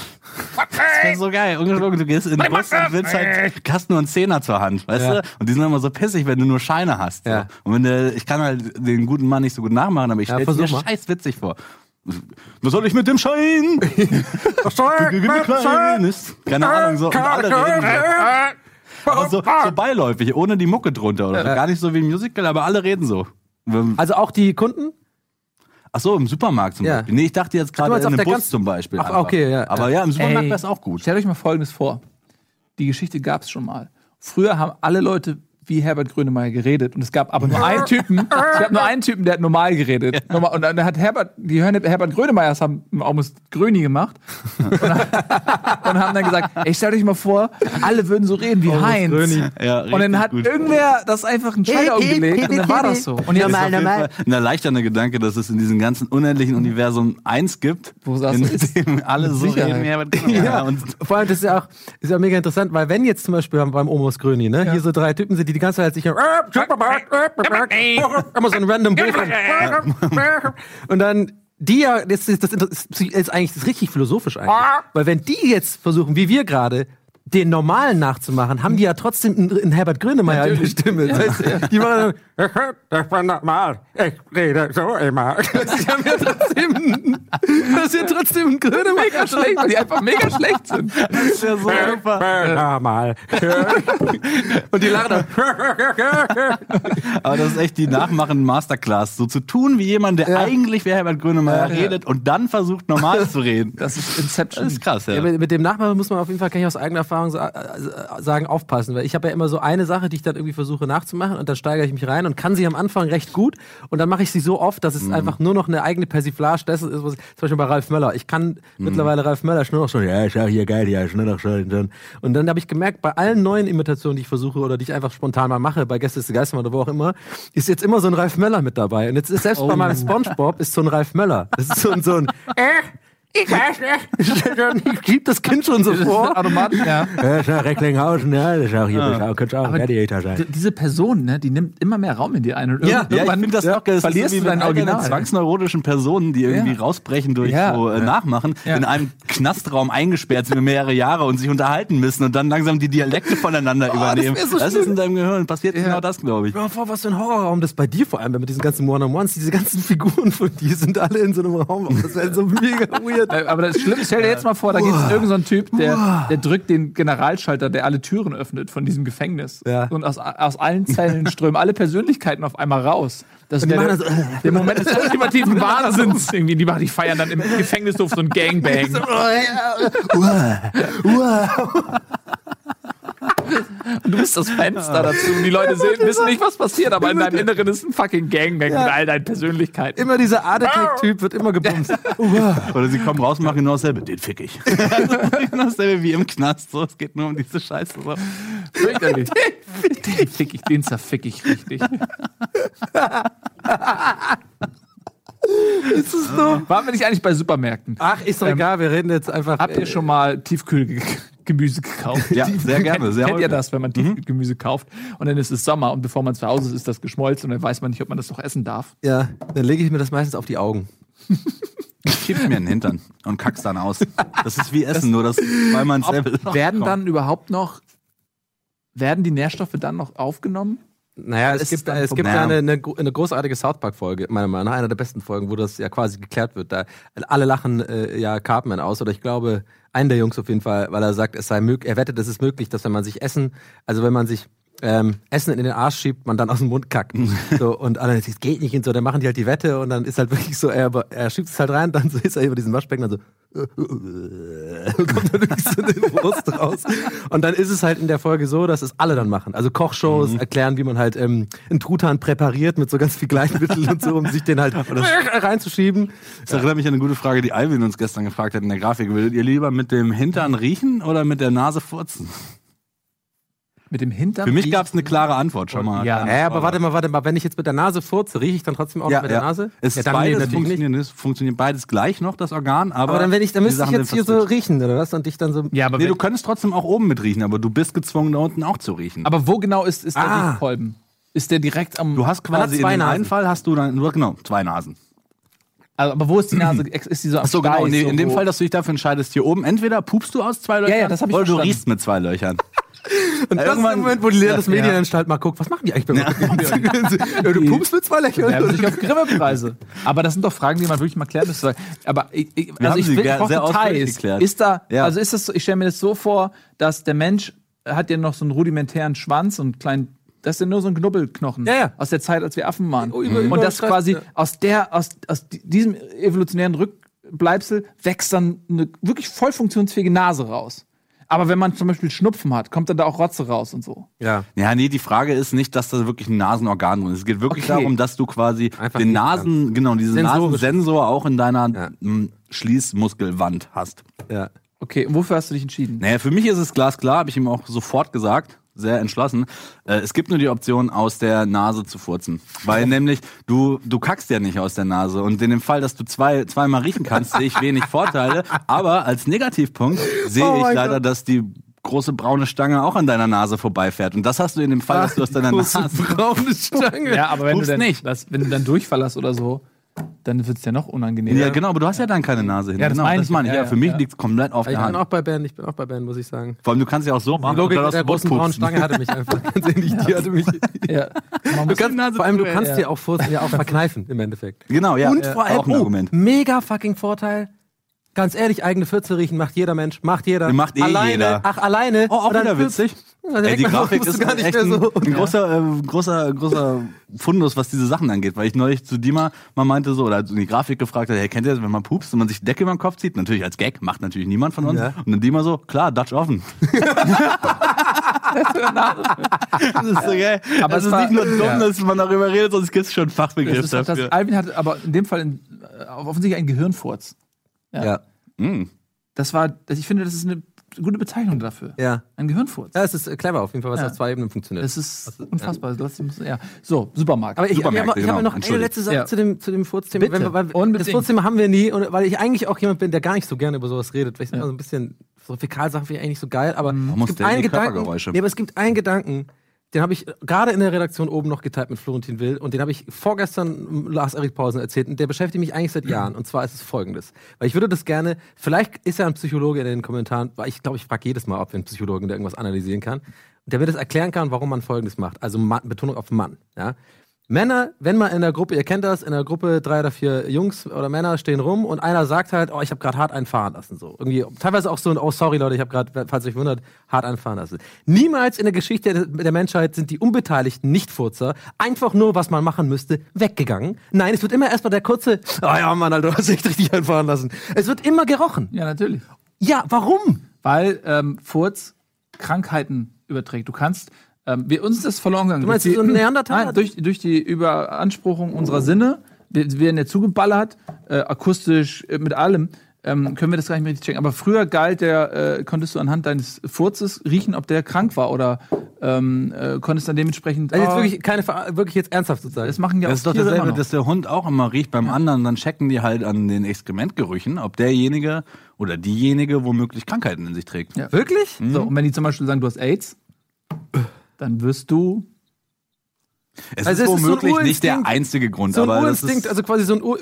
Das wäre so geil. Ungelogen, du gehst in den Bus und willst halt, hast nur einen Zehner zur Hand, weißt Ja. du? Und die sind immer so pissig, wenn du nur Scheine hast. So. Ja. Und wenn der, ich kann halt den guten Mann nicht so gut nachmachen, aber ich Ja, stelle mir scheiß witzig vor. Was soll ich mit dem Schein? Kleines. Keine Ahnung, so. Und alle reden so. Aber so, beiläufig, ohne die Mucke drunter oder so. Gar nicht so wie ein Musical, aber alle reden so. Also auch die Kunden? Ach so, im Supermarkt zum Ja. Beispiel. Nee, ich dachte jetzt gerade in einem Bus ganz- zum Beispiel. Ach, okay, ja. Aber ja, im Supermarkt wäre es auch gut. Stellt euch mal Folgendes vor. Die Geschichte gab es schon mal. Früher haben alle Leute wie Herbert Grönemeyer geredet und es gab aber nur einen Typen, es gab nur einen Typen, der hat normal geredet. Normal, und dann hat Herbert, die Herbert Grönemeyers haben almost Gröni gemacht und, und haben dann gesagt, ey, stellt euch mal vor, alle würden so reden wie Heinz. Gröni. Ja, Und dann hat gut. irgendwer das einfach einen Schalter umgelegt und dann war das so. Und jetzt Das ist auf Fall ein erleichternder Gedanke, dass es in diesem ganzen unendlichen Universum eins gibt, Wo in dem alle so Sicherheit. reden wie Herbert Grönemeyer. Ja, Und vor allem das ist ja auch ist ja mega interessant, weil wenn jetzt zum Beispiel beim Omos Gröni, ne, hier so drei Typen sind, die die ganze Zeit sich immer so ein random Buch. Und dann die ja, das ist, das ist eigentlich das ist richtig philosophisch eigentlich, weil wenn die jetzt versuchen, wie wir gerade den Normalen nachzumachen, haben die ja trotzdem einen, einen Herbert Grönemeyer in der Stimme. Das heißt, die machen dann, das war normal, ich rede so immer. Das ist ja trotzdem, das ist ja trotzdem ein Grönemeyer. mega schlecht, weil die einfach mega schlecht sind. das ist ja so super. Normal. Und die lachen dann. Aber das ist echt die nachmachen Masterclass. So zu tun wie jemand, der Ja. eigentlich wie Herbert Grönemeyer Ja. redet und dann versucht normal zu reden. Das ist Inception. Das ist krass, ja. Ja, mit, mit dem Nachmachen muss man auf jeden Fall, kann ich aus eigener Erfahrung sa äh, sagen, aufpassen. Weil ich habe ja immer so eine Sache, die ich dann irgendwie versuche nachzumachen und dann steigere ich mich rein und kann sie am Anfang recht gut und dann mache ich sie so oft, dass es einfach nur noch eine eigene Persiflage dessen ist, was zum Beispiel bei Ralf Möller. Ich kann mittlerweile Ralf Möller schon noch schon, ja, auch hier geil, ja, schon noch schon. Und dann habe ich gemerkt, bei allen neuen Imitationen, die ich versuche oder die ich einfach spontan mal mache, bei Gäste ist der Geistermann oder wo auch immer, ist jetzt immer so ein Ralf Möller mit dabei. Und jetzt ist selbst bei meinem Spongebob ist so ein Ralf Möller. Das ist so ein, so ein ich weiß nicht. Ich schieb das Kind schon so vor. Automatisch, ja. Ja, ist ja Recklinghausen, ja, das ist auch hier, das ist auch, könnte auch ein Gladiator D- sein. Diese Person, ne, die nimmt immer mehr Raum in dir ein. Und Ja, Ja, ich finde das auch geil. Das verlierst ist so du wie dein all deinen Original. zwangsneurotischen Personen, die irgendwie Ja. rausbrechen durch Ja. so äh, Nachmachen, Ja. in einem Knastraum eingesperrt sind mehrere Jahre und sich unterhalten müssen und dann langsam die Dialekte voneinander übernehmen. wär so das ist in deinem Gehirn. Passiert genau das, glaube ich. Stell vor, was für ein Horrorraum das bei dir vor allem, mit diesen ganzen One-on-Ones, diese ganzen Figuren von dir sind alle in so einem Raum. Das wäre so mega weird. Äh, Aber das Schlimme, stell dir jetzt mal vor, da gibt es irgendeinen so einen Typ, der, der drückt den Generalschalter, der alle Türen öffnet von diesem Gefängnis. Ja. Und aus, aus allen Zellen strömen alle Persönlichkeiten auf einmal raus. Das machen der, dann so, der Moment des ultimativen Wahnsinns. Irgendwie, die, machen, die feiern dann im Gefängnishof so ein Gangbang. Und du bist das Fenster dazu. Und die Leute sehen, wissen nicht, was passiert, aber in deinem Inneren ist ein fucking Gangbang mit all deinen Persönlichkeiten. Immer dieser Art Attack-Typ wird immer gebumst. Oder sie kommen raus und machen genau dasselbe. Den fick ich. genau dasselbe wie im Knast. So, es geht nur um diese Scheiße. So. Fürchterlich. Den fick ich, den zerfick ich richtig. ist es so? Waren wir nicht eigentlich bei Supermärkten? Ach, ist doch Ähm, egal, wir reden jetzt einfach. Habt ihr schon mal Tiefkühlgemüse gekauft? Ja, sehr gerne. Sehr Kennt ihr das, wenn man Tiefkühlgemüse kauft und dann ist es Sommer und bevor man zu Hause ist, ist das geschmolzen und dann weiß man nicht, ob man das noch essen darf? Ja, dann lege ich mir das meistens auf die Augen. Schiebst mir in den Hintern und kackst dann aus. Das ist wie Essen, nur dass weil man selber. Werden dann überhaupt noch, werden die Nährstoffe dann noch aufgenommen? Naja, es gibt, es gibt ja eine, eine, eine großartige South Park-Folge, meiner Meinung nach, einer der besten Folgen, wo das ja quasi geklärt wird. Da alle lachen äh, ja Cartman aus, oder ich glaube, einen der Jungs auf jeden Fall, weil er sagt, es sei möglich, er wettet, es ist möglich, dass wenn man sich Essen, also wenn man sich ähm, Essen in den Arsch schiebt, man dann aus dem Mund kackt. So, und alle, das geht nicht und so, dann machen die halt die Wette und dann ist halt wirklich so, er, er schiebt es halt rein, dann so ist er über diesen Waschbecken, dann so kommt dann wirklich so eine Brust raus. Und dann ist es halt in der Folge so, dass es alle dann machen. Also Kochshows erklären, wie man halt ähm, einen Truthahn präpariert mit so ganz viel Gleichmittel und so, um sich den halt reinzuschieben. Das erinnert mich an eine gute Frage, die Alvin uns gestern gefragt hat in der Grafik. Würdet ihr lieber mit dem Hintern riechen oder mit der Nase furzen? Mit dem Hintern? Für mich gab es eine klare Antwort schon mal. Ja. Ja, aber warte mal, warte mal, wenn ich jetzt mit der Nase furze, rieche ich dann trotzdem auch Ja, mit der ja. Nase? Es ja, ist dann nee, beides natürlich nicht. funktioniert, es funktioniert beides gleich noch, das Organ, aber, Aber dann, wenn ich, dann müsste ich jetzt hier so riechen, oder was? Und dich dann so. Ja, aber, Nee, du könntest trotzdem auch oben mit riechen, aber du bist gezwungen, da unten auch zu riechen. aber wo genau ist, ist der Ah. Riechkolben? Ist der direkt am. du hast quasi in zwei dem Nasen. einen Fall hast du dann nur genau zwei Nasen. also, aber wo ist die Nase? Ist die so am So genau, in, dem- so in dem Fall, dass du dich dafür entscheidest, hier oben entweder pupst du aus zwei Löchern ja, ich oder du verstanden. riechst mit zwei Löchern. Und das ist der Moment, wo die Landesmedienanstalt mal guckt, was machen die eigentlich bei ja. Du pupst mit zwei Lächeln. sich auf Grimme-Preise. Aber das sind doch Fragen, die man wirklich mal klären müsste. Aber ich, ich, also ich will ger- ich brauch sehr ausführlich Details. Ist da, Ja. also ist das so, ich stelle mir das so vor, dass der Mensch hat ja noch so einen rudimentären Schwanz und einen kleinen, das ist ja nur so ein Knubbelknochen. Ja, ja. Aus der Zeit, als wir Affen waren. Oh, über- über- und das quasi ja. aus der, aus, aus di- diesem evolutionären Rückbleibsel wächst dann eine wirklich voll funktionsfähige Nase raus. Aber wenn man zum Beispiel Schnupfen hat, kommt dann da auch Rotze raus und so. Ja. Ja, nee, die Frage ist nicht, dass da wirklich ein Nasenorgan drin ist. Es geht wirklich Okay. darum, dass du quasi Einfach den Nasen, genau, diesen. Nasensensor auch in deiner Ja. m, Schließmuskelwand hast. ja. Okay, und wofür hast du dich entschieden? Naja, für mich ist es glasklar, habe ich ihm auch sofort gesagt, sehr entschlossen. Äh, es gibt nur die Option, aus der Nase zu furzen. Weil nämlich, du, du kackst ja nicht aus der Nase. Und in dem Fall, dass du zwei, zweimal riechen kannst, sehe ich wenig Vorteile. Aber als Negativpunkt sehe Oh ich leider, Gott. dass die große braune Stange auch an deiner Nase vorbeifährt. Und das hast du in dem Fall, dass du aus deiner Große Nase braune Stange. Ja, aber wenn du, dann, nicht. Das, wenn du dann Durchfall hast oder so, dann wird es ja noch unangenehmer. Ja, genau, aber du hast ja dann keine Nase hin. Ja, das genau, meine das ich. meine ich. Ja, Ja, ja, für mich ja. liegt es komplett auf Ich der bin Hand. auch bei Ben, ich bin auch bei Ben, muss ich sagen. Vor allem, du kannst ja auch so machen. Die Logik mit der das großen braunen. Stange hatte mich einfach ganz ehrlich, die hatte mich. Ja. Man Du kannst, vor allem, du kannst ja. dir auch, Furzen ja auch verkneifen, im Endeffekt. Genau, ja. Und ja, vor allem, auch ein oh, Argument. mega fucking Vorteil. Ganz ehrlich, eigene Fürze riechen macht jeder Mensch, macht jeder. Macht eh alleine, jeder. Ach, alleine. Oh, auch wieder witzig. Ja, Ey, die Grafik ist gar nicht echt mehr ein, so. ein großer, äh, großer, großer Fundus, was diese Sachen angeht. Weil ich neulich zu Dima mal meinte so, oder in die Grafik gefragt hat, hey, kennt ihr das, wenn man pupst und man sich die Decke über den Kopf zieht? Natürlich als Gag, macht natürlich niemand von uns. Ja. Und dann Dima so, klar, Dutch offen. das ist so geil. Aber es es ist war- nicht nur dumm, ja. dass man darüber redet, sondern es gibt schon einen das Fachbegriff ist, das, dafür. Alvin hat aber in dem Fall in, äh, offensichtlich einen Gehirnfurz. Ja. Mm. Das war, ich finde, das ist eine gute Bezeichnung dafür. Ja. Ein Gehirnfurz. Ja, es ist äh, clever auf jeden Fall, was Ja. auf zwei Ebenen funktioniert. Das ist unfassbar. Muss- Ja. So, Supermarkt. Aber ich, ich habe hab genau, noch eine letzte Sache Ja. zu dem, zu dem Furzthema. Bitte, Wenn wir- weil unbedingt. das Furzthema haben wir nie, und, weil ich eigentlich auch jemand bin, der gar nicht so gerne über sowas redet, weil ich immer so ein bisschen, so Fäkalsachen finde ich eigentlich nicht so geil, aber muss es gibt einen Gedanken, Körpergeräusche? nee, aber es gibt einen Gedanken, den habe ich gerade in der Redaktion oben noch geteilt mit Florentin Will und den habe ich vorgestern Lars Erik Pausen erzählt und der beschäftigt mich eigentlich seit Jahren. Und zwar ist es folgendes, weil ich würde das gerne, vielleicht ist ja ein Psychologe in den Kommentaren, weil ich glaube, ich frage jedes Mal, ob wir einen Psychologen, der irgendwas analysieren kann, der mir das erklären kann, warum man folgendes macht, also Betonung auf Mann, ja. Männer, wenn man in der Gruppe, ihr kennt das, in der Gruppe drei oder vier Jungs oder Männer stehen rum und einer sagt halt, oh, ich habe gerade hart einfahren lassen. So irgendwie teilweise auch so ein, oh sorry Leute, ich habe gerade, falls euch wundert, hart einfahren lassen. Niemals in der Geschichte der Menschheit sind die Unbeteiligten Nicht-Furzer einfach nur, was man machen müsste, weggegangen. Nein, es wird immer erstmal der kurze, oh ja Mann, Alter, du hast echt richtig einfahren lassen. Es wird immer gerochen. Ja, natürlich. Ja, warum? Weil ähm, Furz Krankheiten überträgt. Du kannst, ähm, wir, uns ist das verloren gegangen. Du meinst, durch so ein Neandertaler? Nein, durch, durch die Überanspruchung unserer Sinne, wir, wir werden ja zugeballert, äh, akustisch, äh, mit allem, ähm, können wir das gar nicht mehr richtig checken. Aber früher galt der, äh, konntest du anhand deines Furzes riechen, ob der krank war oder ähm, äh, konntest dann dementsprechend. Also jetzt ah, wirklich keine, Ver- wirklich jetzt ernsthaft sozusagen. das machen ja Das auch ist doch dasselbe, noch. dass der Hund auch immer riecht beim anderen, dann checken die halt an den Exkrementgerüchen, ob derjenige oder diejenige womöglich Krankheiten in sich trägt. Ja. Wirklich? So, und wenn die zum Beispiel sagen, du hast AIDS, dann wirst du. Es Also ist es ist so womöglich nicht der einzige Grund, So ein aber das Urinstinkt, ist, also quasi so ein Ur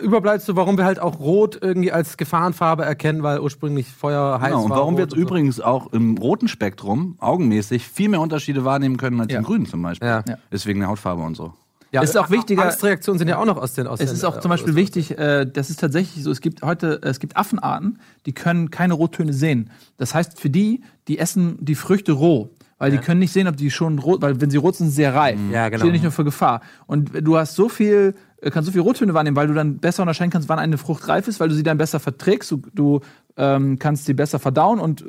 Überbleibsel, warum wir halt auch Rot irgendwie als Gefahrenfarbe erkennen, weil ursprünglich Feuer heiß genau, und war. warum wir jetzt und so. übrigens auch im roten Spektrum augenmäßig viel mehr Unterschiede wahrnehmen können als Ja. im grünen zum Beispiel. Ja. Ja. Deswegen der Hautfarbe und so. Ja, Ist auch wichtiger- Angstreaktionen sind ja auch noch aus den aus Es den, ist auch zum Beispiel wichtig, äh, das ist tatsächlich so, es gibt heute, es gibt Affenarten, die können keine Rottöne sehen. Das heißt, für die, die essen die Früchte roh. Weil die können nicht sehen, ob die schon rot, weil wenn sie rot sind, sind sie sehr reif. Ja, genau. Stehen nicht nur für Gefahr. Und du hast so viel, äh, kannst so viel Rottöne wahrnehmen, weil du dann besser unterscheiden kannst, wann eine Frucht reif ist, weil du sie dann besser verträgst. Du, du ähm, kannst sie besser verdauen und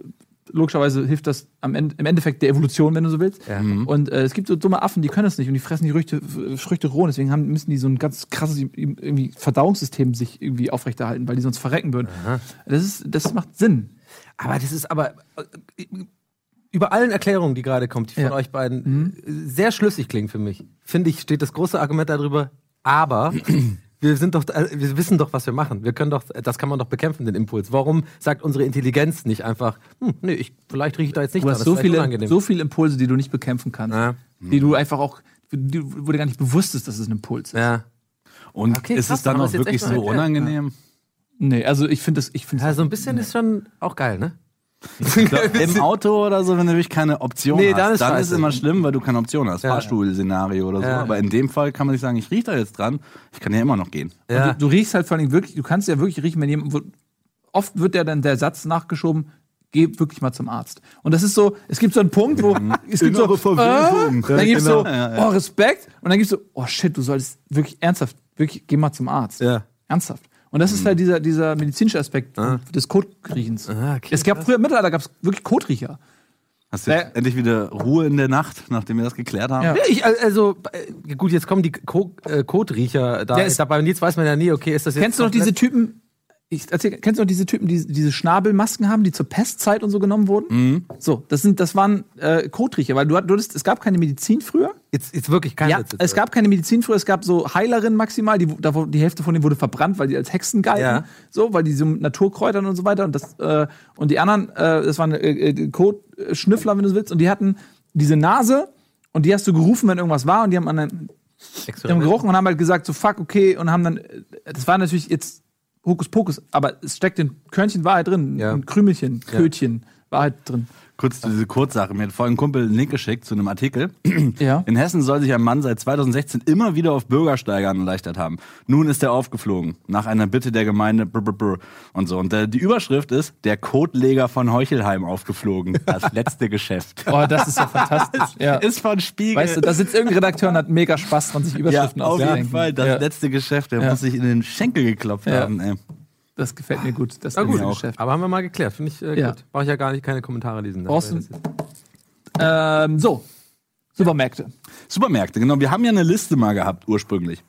logischerweise hilft das am Ende, im Endeffekt der Evolution, wenn du so willst. Ja. Und äh, es gibt so dumme Affen, die können das nicht und die fressen die Früchte, Früchte roh. Deswegen haben, müssen die so ein ganz krasses irgendwie Verdauungssystem sich irgendwie aufrechterhalten, weil die sonst verrecken würden. Das, ist, das macht Sinn. Aber das ist aber äh, über allen Erklärungen, die gerade kommt, die von Ja. euch beiden äh, sehr schlüssig klingen für mich, finde ich, steht das große Argument darüber, aber wir sind doch, äh, wir wissen doch, was wir machen. Wir können doch, das kann man doch bekämpfen, den Impuls. Warum sagt unsere Intelligenz nicht einfach, hm, nee, ich, vielleicht rieche ich da jetzt nicht Du dran, hast das so viele, unangenehm. so viele Impulse, die du nicht bekämpfen kannst. Ja. Die du einfach auch, die, wo dir gar nicht bewusst ist, dass es ein Impuls ist. ja. Und Okay, ist krass, es dann auch wirklich so erklärt. unangenehm? Nee, also ich finde das, ich finde ja, so ein bisschen ist schon auch geil, ne? Im Auto oder so, wenn du wirklich keine Option Nee, hast, dann ist dann ist immer schlimm, weil du keine Option hast. Ja. Fahrstuhl-Szenario oder so. Ja. Aber in dem Fall kann man nicht sagen, ich rieche da jetzt dran, ich kann ja immer noch gehen. Ja. Du, du riechst halt vor allem wirklich, du kannst ja wirklich riechen, wenn jemand, oft wird ja dann der Satz nachgeschoben, geh wirklich mal zum Arzt. Und das ist so, es gibt so einen Punkt, wo es gibt so, Innere Verwirrung. äh, dann gibt's so, Genau. Ja. oh, Respekt, und dann gibt's so, oh shit, du solltest wirklich ernsthaft, wirklich, geh mal zum Arzt. Ja. Ernsthaft. Und das ist halt dieser, dieser medizinische Aspekt des Kotriechens. Ah, okay, es gab krass. früher im Mittelalter gab es wirklich Kotriecher. Hast du jetzt Äh. endlich wieder Ruhe in der Nacht, nachdem wir das geklärt haben? Ja. Ich, also, äh, gut, jetzt kommen die Ko äh, Kotriecher da. Ist- dabei Nils weiß man ja nie, okay, ist das jetzt. Kennst du noch diese Typen, ich erzähl, kennst du noch diese Typen, die diese Schnabelmasken haben, die zur Pestzeit und so genommen wurden? Mhm. So, das sind, das waren äh, Kotriecher, weil du, du hattest, es gab keine Medizin früher. Jetzt, jetzt wirklich kein Ja, Witz es gab keine Medizin früher, es gab so Heilerinnen maximal, die, die Hälfte von denen wurde verbrannt, weil die als Hexen galten. Ja. So, weil die so mit Naturkräutern und so weiter. Und, das, äh, und die anderen, äh, das waren äh, äh, Kotschnüffler, wenn du so willst, und die hatten diese Nase und die hast du gerufen, wenn irgendwas war, und die haben an den, die haben gerochen und haben halt gesagt, so fuck, okay, und haben dann, äh, das war natürlich jetzt Hokuspokus, aber es steckt ein Körnchen Wahrheit drin, Ja. ein Krümelchen, Kötchen Wahrheit drin. Kurz diese Kurzsache. Mir hat vorhin ein Kumpel einen Link geschickt zu einem Artikel. Ja. In Hessen soll sich ein Mann seit 2016 immer wieder auf Bürgersteigern erleichtert haben. Nun ist er aufgeflogen. Nach einer Bitte der Gemeinde brr, brr, brr, und so. Und äh, die Überschrift ist, der Kotleger von Heuchelheim aufgeflogen. Das letzte Geschäft. Oh, das ist ja fantastisch. Ja. Ist von Spiegel. Weißt du, da sitzt irgendein Redakteur und hat mega Spaß dran, sich ja, Überschriften auf jeden. Fall. Das ja, letzte Geschäft. Der Ja. muss sich in den Schenkel geklopft Ja. haben. Ey. Das gefällt mir gut. Das Na gut, Geschäft. aber haben wir mal geklärt, finde ich äh, Ja. gut. Brauche ich ja gar nicht keine Kommentare lesen. Brauchst du- Ähm, so, Supermärkte. Supermärkte, genau. Wir haben ja eine Liste mal gehabt ursprünglich.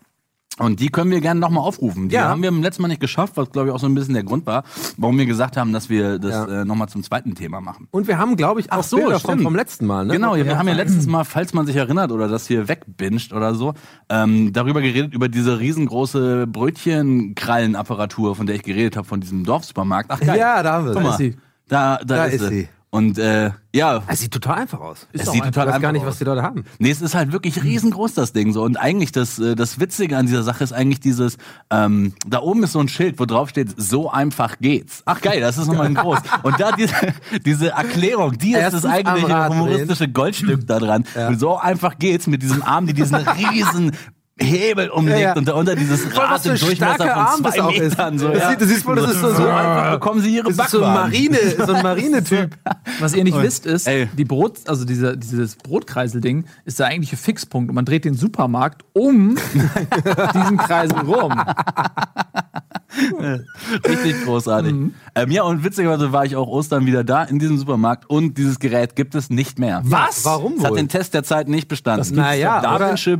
Und die können wir gerne nochmal aufrufen. Die Ja. haben wir im letzten Mal nicht geschafft, was glaube ich auch so ein bisschen der Grund war, warum wir gesagt haben, dass wir das Ja. äh, nochmal zum zweiten Thema machen. Und wir haben, glaube ich, auch Ach so, Bilder vom, vom letzten Mal, ne? Genau, wir haben ja letztes Mal, falls man sich erinnert oder das hier wegbinscht oder so, ähm, darüber geredet, über diese riesengroße Brötchenkrallenapparatur, von der ich geredet habe, von diesem Dorfsupermarkt. Ach geil. Ja, da haben wir Guck mal, ist sie. Da, da, Da ist, ist sie. sie. Und äh, ja, Es sieht total einfach aus. Es Ist sieht auch total Ich weiß gar einfach nicht, aus. was die Leute haben. Nee, es ist halt wirklich riesengroß, das Ding so. Und eigentlich das, äh, das Witzige an dieser Sache ist eigentlich dieses, ähm, da oben ist so ein Schild, wo drauf steht, so einfach geht's. Ach geil, das ist nochmal ein groß. Und da diese, diese Erklärung, die ist das eigentliche humoristische Goldstück da dran. So einfach geht's mit diesem Arm, die diesen riesen Hebel umlegt Ja, ja. und darunter dieses Rad im Durchmesser von Arm das zwei ist. Metern. So, Das ja. sieht- das ist voll, das ist so- so einfach bekommen sie ihre Das ist so ein Backwaren. Marine, so ein Marine-Typ. Was ihr nicht wisst, ist, ey. die Brot, also dieser, dieses Brotkreisel-Ding ist der eigentliche Fixpunkt und man dreht den Supermarkt um diesen Kreisel rum. Richtig großartig. Mhm. Ähm, ja, und witzigerweise war ich auch Ostern wieder da in diesem Supermarkt und dieses Gerät gibt es nicht mehr. Was? Warum Es hat wohl? den Test der Zeit nicht bestanden. gibt's Naja, Da oder- Darwin'sche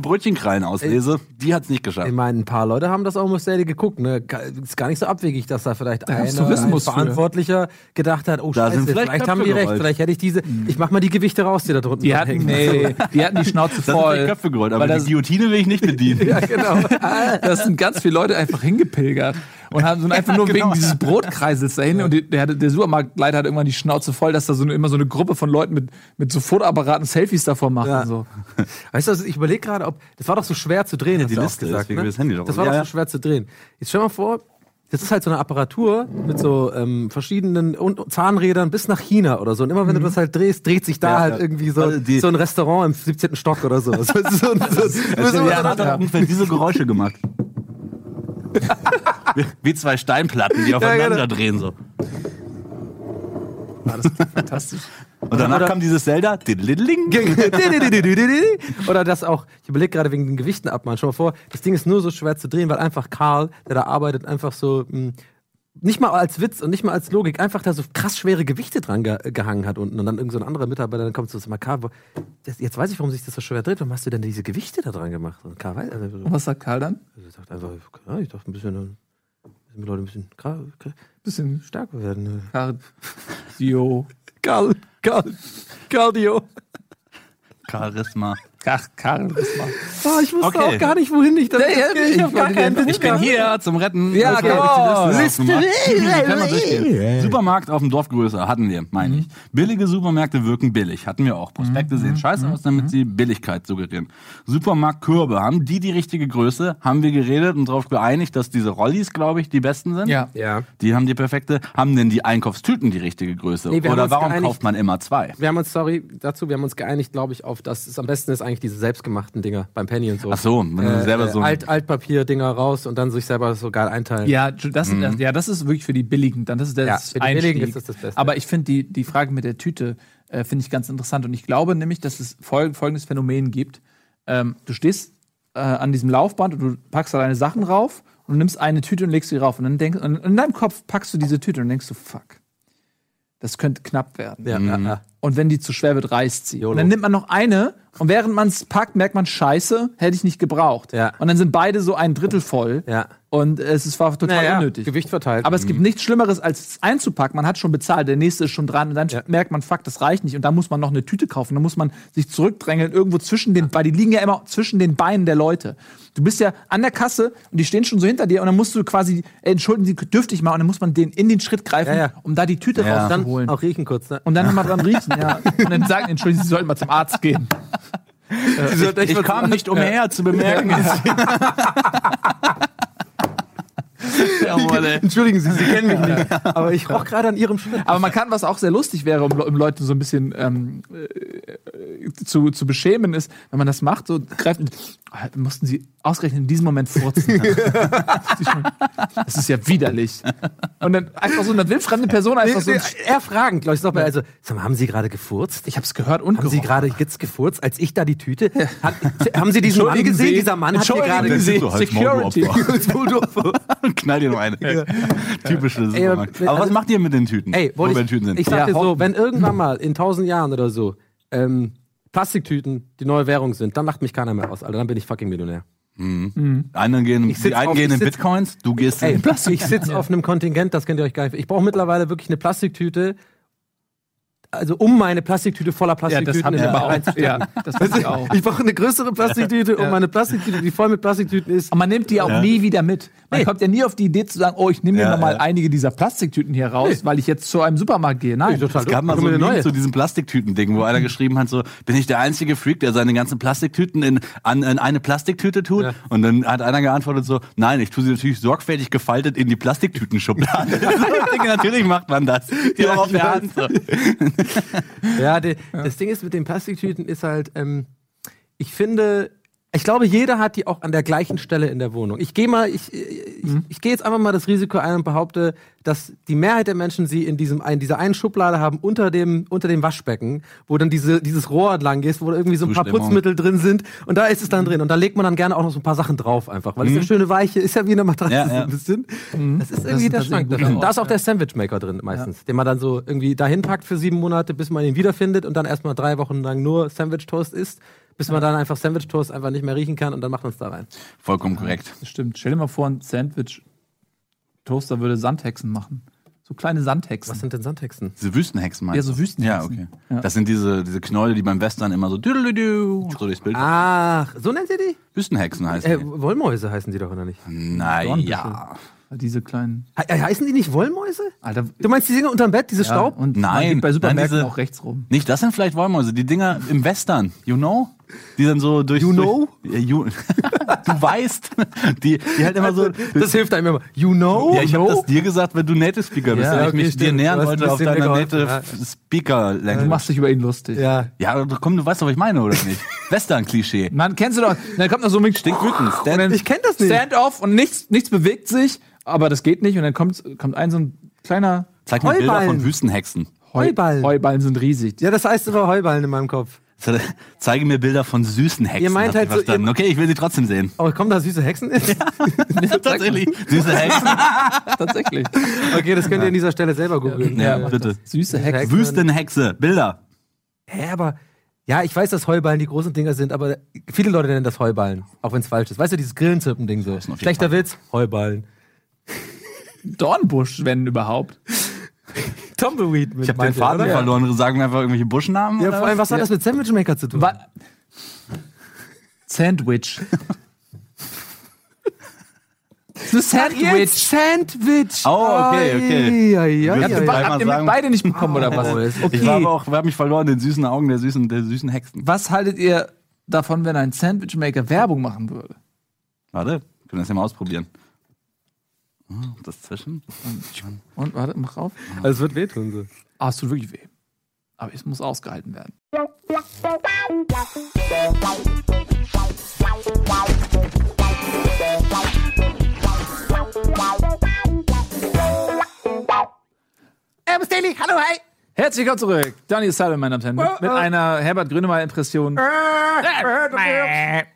Brötchenkrallen-Auslese, die hat es nicht geschafft. Ich meine, ein paar Leute haben das Almost Daily geguckt. Ne? Ist gar nicht so abwegig, dass da vielleicht gab's einer, ein Tourismus für. Verantwortlicher gedacht hat, oh Da scheiße, sind vielleicht, vielleicht haben die recht, vielleicht hätte ich diese, ich mach mal die Gewichte raus, die da drunten Die hatten, hängen. nee, die hatten die Schnauze Das sind voll. die Köpfe gerollt, aber weil die das, Guillotine will ich nicht bedienen. Ja, genau. da sind ganz viele Leute einfach hingepilgert und haben sind einfach nur genau. wegen dieses Brotkreisels dahin und die, der, der Supermarktleiter hat irgendwann die Schnauze voll, dass da so eine, immer so eine Gruppe von Leuten mit, mit so Fotoapparaten Selfies davor machen. Ja. So. Weißt du, also ich überlege gerade, ob, das war doch so schwer zu drehen, hast die Liste, gesagt, deswegen ne? das Handy doch Das war Ja, doch ja. so schwer zu drehen. Jetzt stell mal vor, das ist halt so eine Apparatur mit so ähm, verschiedenen und Zahnrädern bis nach China oder so. Und immer wenn du das halt drehst, dreht sich da Ja, halt ja. irgendwie so, Also die- so ein Restaurant im 17. Stock oder so. so, so, so, so, Also, so, der hat auch ungefähr diese Geräusche gemacht. Wie, zwei Steinplatten, die aufeinander genau. drehen so. Fantastisch. Und danach Oder- kam dieses Zelda. Oder das auch, ich überlege gerade wegen den Gewichten abmachen. Schau mal vor, das Ding ist nur so schwer zu drehen, weil einfach Karl, der da arbeitet, einfach so, mh, nicht mal als Witz und nicht mal als Logik, einfach da so krass schwere Gewichte dran ge gehangen hat unten. Und dann irgend so ein anderer Mitarbeiter, dann kommt so, mal Karl, wo, das, jetzt weiß ich, warum sich das so schwer dreht. Warum hast du denn diese Gewichte da dran gemacht? Und Karl, weiß- also, Und was sagt Karl dann? ich dachte einfach, ja, ich dachte ein bisschen, äh, die Leute ein bisschen Karl, Karl, Bisschen stärker werden. ne? Cardio. Karl, Karl, Cardio. Charisma. Ach, Karl, das mal. Oh, ich wusste Okay. auch gar nicht, wohin ich das. Ja, ich ich gar keinen Witz Ich bin hier zum Retten. Ja, genau. Supermarkt auf dem Dorf größer hatten wir, meine ich. Billige Supermärkte wirken billig, hatten wir auch. Prospekte sehen scheiße aus, damit sie Billigkeit suggerieren. Supermarktkörbe, haben die die richtige Größe? Haben wir geredet und darauf geeinigt, dass diese Rollis, glaube ich, die besten sind? Ja. Ja. Die haben die perfekte. Haben denn die Einkaufstüten die richtige Größe? Nee, Oder warum geeinigt- kauft man immer zwei? Wir haben uns, sorry dazu, wir haben uns geeinigt, glaube ich, auf, dass es am besten ist eigentlich diese selbstgemachten Dinger beim Penny und so. Ach so, wenn du selber so ein- Alt, Altpapier-Dinger raus und dann sich selber so geil einteilen. Ja, das, ja, das ist wirklich für die Billigen. Dann das ist der Ja, das für die Einstieg. Billigen ist das das Beste. Aber ich finde die, die Frage mit der Tüte äh, finde ich ganz interessant und ich glaube nämlich, dass es fol folgendes Phänomen gibt: ähm, Du stehst äh, an diesem Laufband und du packst da deine Sachen rauf und du nimmst eine Tüte und legst sie rauf und dann denkst und in deinem Kopf packst du diese Tüte und denkst du Fuck, das könnte knapp werden. Ja, ja, ja. Und wenn die zu schwer wird, reißt sie. Und dann nimmt man noch eine und während man es packt, merkt man, scheiße, hätte ich nicht gebraucht. Ja. Und dann sind beide so ein Drittel voll. Ja. Und es ist, war total Naja, unnötig. Gewicht verteilt. Aber es gibt nichts Schlimmeres, als es einzupacken. Man hat schon bezahlt, der nächste ist schon dran und dann Ja. merkt man, fuck, das reicht nicht. Und dann muss man noch eine Tüte kaufen. Dann muss man sich zurückdrängeln, irgendwo zwischen den, weil die liegen ja immer zwischen den Beinen der Leute. Du bist ja an der Kasse und die stehen schon so hinter dir und dann musst du quasi, ey, entschuldigen Sie, dürfte ich mal, und dann muss man den in den Schritt greifen, Ja, um da die Tüte Ja. dann rauszuholen. auch riechen kurz. Ne? Und dann nochmal dran riechen, ja. Und dann sagen, entschuldigen Sie, Sie sollten mal zum Arzt gehen. Ich kam nicht umher zu bemerken. Ey. Entschuldigen Sie, Sie kennen mich nicht. Aber ich roch gerade an Ihrem Schritt. Aber man kann, was auch sehr lustig wäre, um, Le- um Leute so ein bisschen ähm, äh, zu, zu beschämen, ist, wenn man das macht, so greift, Ah, mussten sie ausgerechnet in diesem Moment furzen. das ist ja widerlich. Und dann einfach so eine wildfremde Person einfach so. Nee, eher fragend, glaube ich. Sag mal, also, sag mal, haben Sie gerade gefurzt? Ich habe es gehört und Haben Sie gerochen. gerade jetzt gefurzt, als ich da die Tüte? Hat, haben Sie diesen Mann gesehen? Sie. Dieser Mann hat hier gerade Sie. gesehen. Security. Knall dir noch eine. Typische Ey, aber- Supermarkt. Aber was also- macht ihr mit den Tüten? Ey, wo in ich, Tüten sind? ich sag Ja, dir so, wenn irgendwann mal in tausend Jahren oder so ähm, Plastiktüten die neue Währung sind, dann lacht mich keiner mehr aus, Alter. Dann bin ich fucking Millionär. Anderen gehen, Ich sitz die einen auf- gehen ich in sitz- Bitcoins, du gehst Ey, in ich sitze auf einem Kontingent, das könnt ihr euch gar nicht. Ich brauche mittlerweile wirklich eine Plastiktüte, also um meine Plastiktüte voller Ja, Plastiktüten das haben in wir den aber Bauch auch. reinzustecken. Ja, das weiß ich auch. Ich brauche eine größere Plastiktüte, um meine Plastiktüte, die voll mit Plastiktüten ist. Und man nimmt die auch nie wieder mit. Man kommt ja nie auf die Idee zu sagen, oh, ich nehme mir Ja, noch mal ja. einige dieser Plastiktüten hier raus, weil ich jetzt zu einem Supermarkt gehe. Nein. total Es gab mal so ein eine Meme zu diesem Plastiktüten-Ding, wo einer geschrieben hat, so, bin ich der einzige Freak, der seine ganzen Plastiktüten in, an, in eine Plastiktüte tut? Ja. Und dann hat einer geantwortet so, nein, ich tue sie natürlich sorgfältig gefaltet in die Plastiktütenschublade. ich denke, natürlich macht man das. Die auch auf der Hand. So. Ja, die, das Ding ist mit den Plastiktüten ist halt, ähm, ich finde, ich glaube, jeder hat die auch an der gleichen Stelle in der Wohnung. Ich gehe mal, ich, ich, ich gehe jetzt einfach mal das Risiko ein und behaupte, dass die Mehrheit der Menschen sie in diesem in dieser einen Schublade haben unter dem unter dem Waschbecken, wo dann diese dieses Rohr entlang ist, wo irgendwie so ein paar. Putzmittel drin sind und da ist es dann drin und da legt man dann gerne auch noch so ein paar Sachen drauf einfach, weil es eine schöne weiche ist ja wie eine Matratze Ja, so ja. ein bisschen. Das ist irgendwie ist der Schrank. Da ist auch der Sandwichmaker drin meistens, den man dann so irgendwie dahin packt für sieben Monate, bis man ihn wiederfindet und dann erstmal drei Wochen lang nur Sandwich Toast isst, bis man dann einfach Sandwich Toast einfach nicht mehr riechen kann und dann macht man es da rein. Vollkommen korrekt. Das stimmt. Stell dir mal vor, ein Sandwich-Toaster würde Sandhexen machen. So kleine Sandhexen. Was sind denn Sandhexen? Diese Wüstenhexen meinst Ja, so du? Wüstenhexen. Ja, okay. Ja. Das sind diese, diese Knäule, die beim Western immer so düdelüdü so durchs Bild. Ach, so nennt ihr die? Wüstenhexen heißen Äh, die. Wollmäuse heißen die doch, oder nicht? Naja. Diese kleinen. He äh, heißen die nicht Wollmäuse? Alter. Du meinst die Dinger unterm Bett, diese Ja, Staub? und man Nein, geht bei nein, Supermärkten diese- auch rechts rum. Nicht, das sind vielleicht Wollmäuse. Die Dinger im Western, you know? Die dann so durch. You durch, know? Ja, you, du weißt. Die, die halt immer so. Das hilft einem immer. You know? ja, ich habe das dir gesagt, wenn du Native Speaker bist, Ja, weil ich okay, mich dir stimmt. nähern Du hast ein wollte auf deiner Native geholfen, Speaker Du Language. machst dich über ihn lustig. Ja. Ja, komm, du weißt doch, was ich meine, oder nicht? Western-Klischee. Man kennst du doch. Dann kommt noch so ein dann Ich kenn das nicht. Stand-off und nichts, nichts bewegt sich, aber das geht nicht. Und dann kommt, kommt ein so ein kleiner Zeig mir Bilder von Wüstenhexen. Heu Heuballen. Heuballen sind riesig. Ja, das heißt aber Heuballen in meinem Kopf. Zeige mir Bilder von süßen Hexen. Ihr meint halt so, ihr- okay, ich will sie trotzdem sehen. Oh, kommen da süße Hexen? Tatsächlich. Süße Hexen. Tatsächlich. okay, das könnt ihr an dieser Stelle selber googeln. Ja, Äh, bitte. Süße Hexe. Hexe. Wüstenhexe. Bilder. Hä, aber. Ja, ich weiß, dass Heuballen die großen Dinger sind, aber viele Leute nennen das Heuballen, auch wenn es falsch ist. Weißt du, dieses Grillenzirpen-Ding so. Schlechter Fall. Witz, Heuballen. Dornbusch, wenn überhaupt. Tumbleweed mit Ich habe den Faden verloren. Sagen wir einfach irgendwelche Buschnamen? Ja, oder vor allem, was hat das mit Sandwichmaker zu tun? Wa Sandwich. Das ist Sandwich. Sandwich. Oh, okay, okay. Ja, ja, ja, ja. Habt ihr mit beide nicht bekommen, oder was? Oh, ist- Ich war aber auch, wir haben mich verloren in den süßen Augen der süßen, der süßen Hexen. Was haltet ihr davon, wenn ein Sandwichmaker Werbung machen würde? Warte, können wir das ja mal ausprobieren. Hm, Das zwischen. Und warte, mach auf. Also, es wird wehtun. So. Ah, es tut wirklich weh. Aber es muss ausgehalten werden. Elvis Daily, hallo, hi. Herzlich willkommen zurück. Donny Sullivan, meine Damen und Herren, mit, mit einer Herbert Grönemeyer-Impression.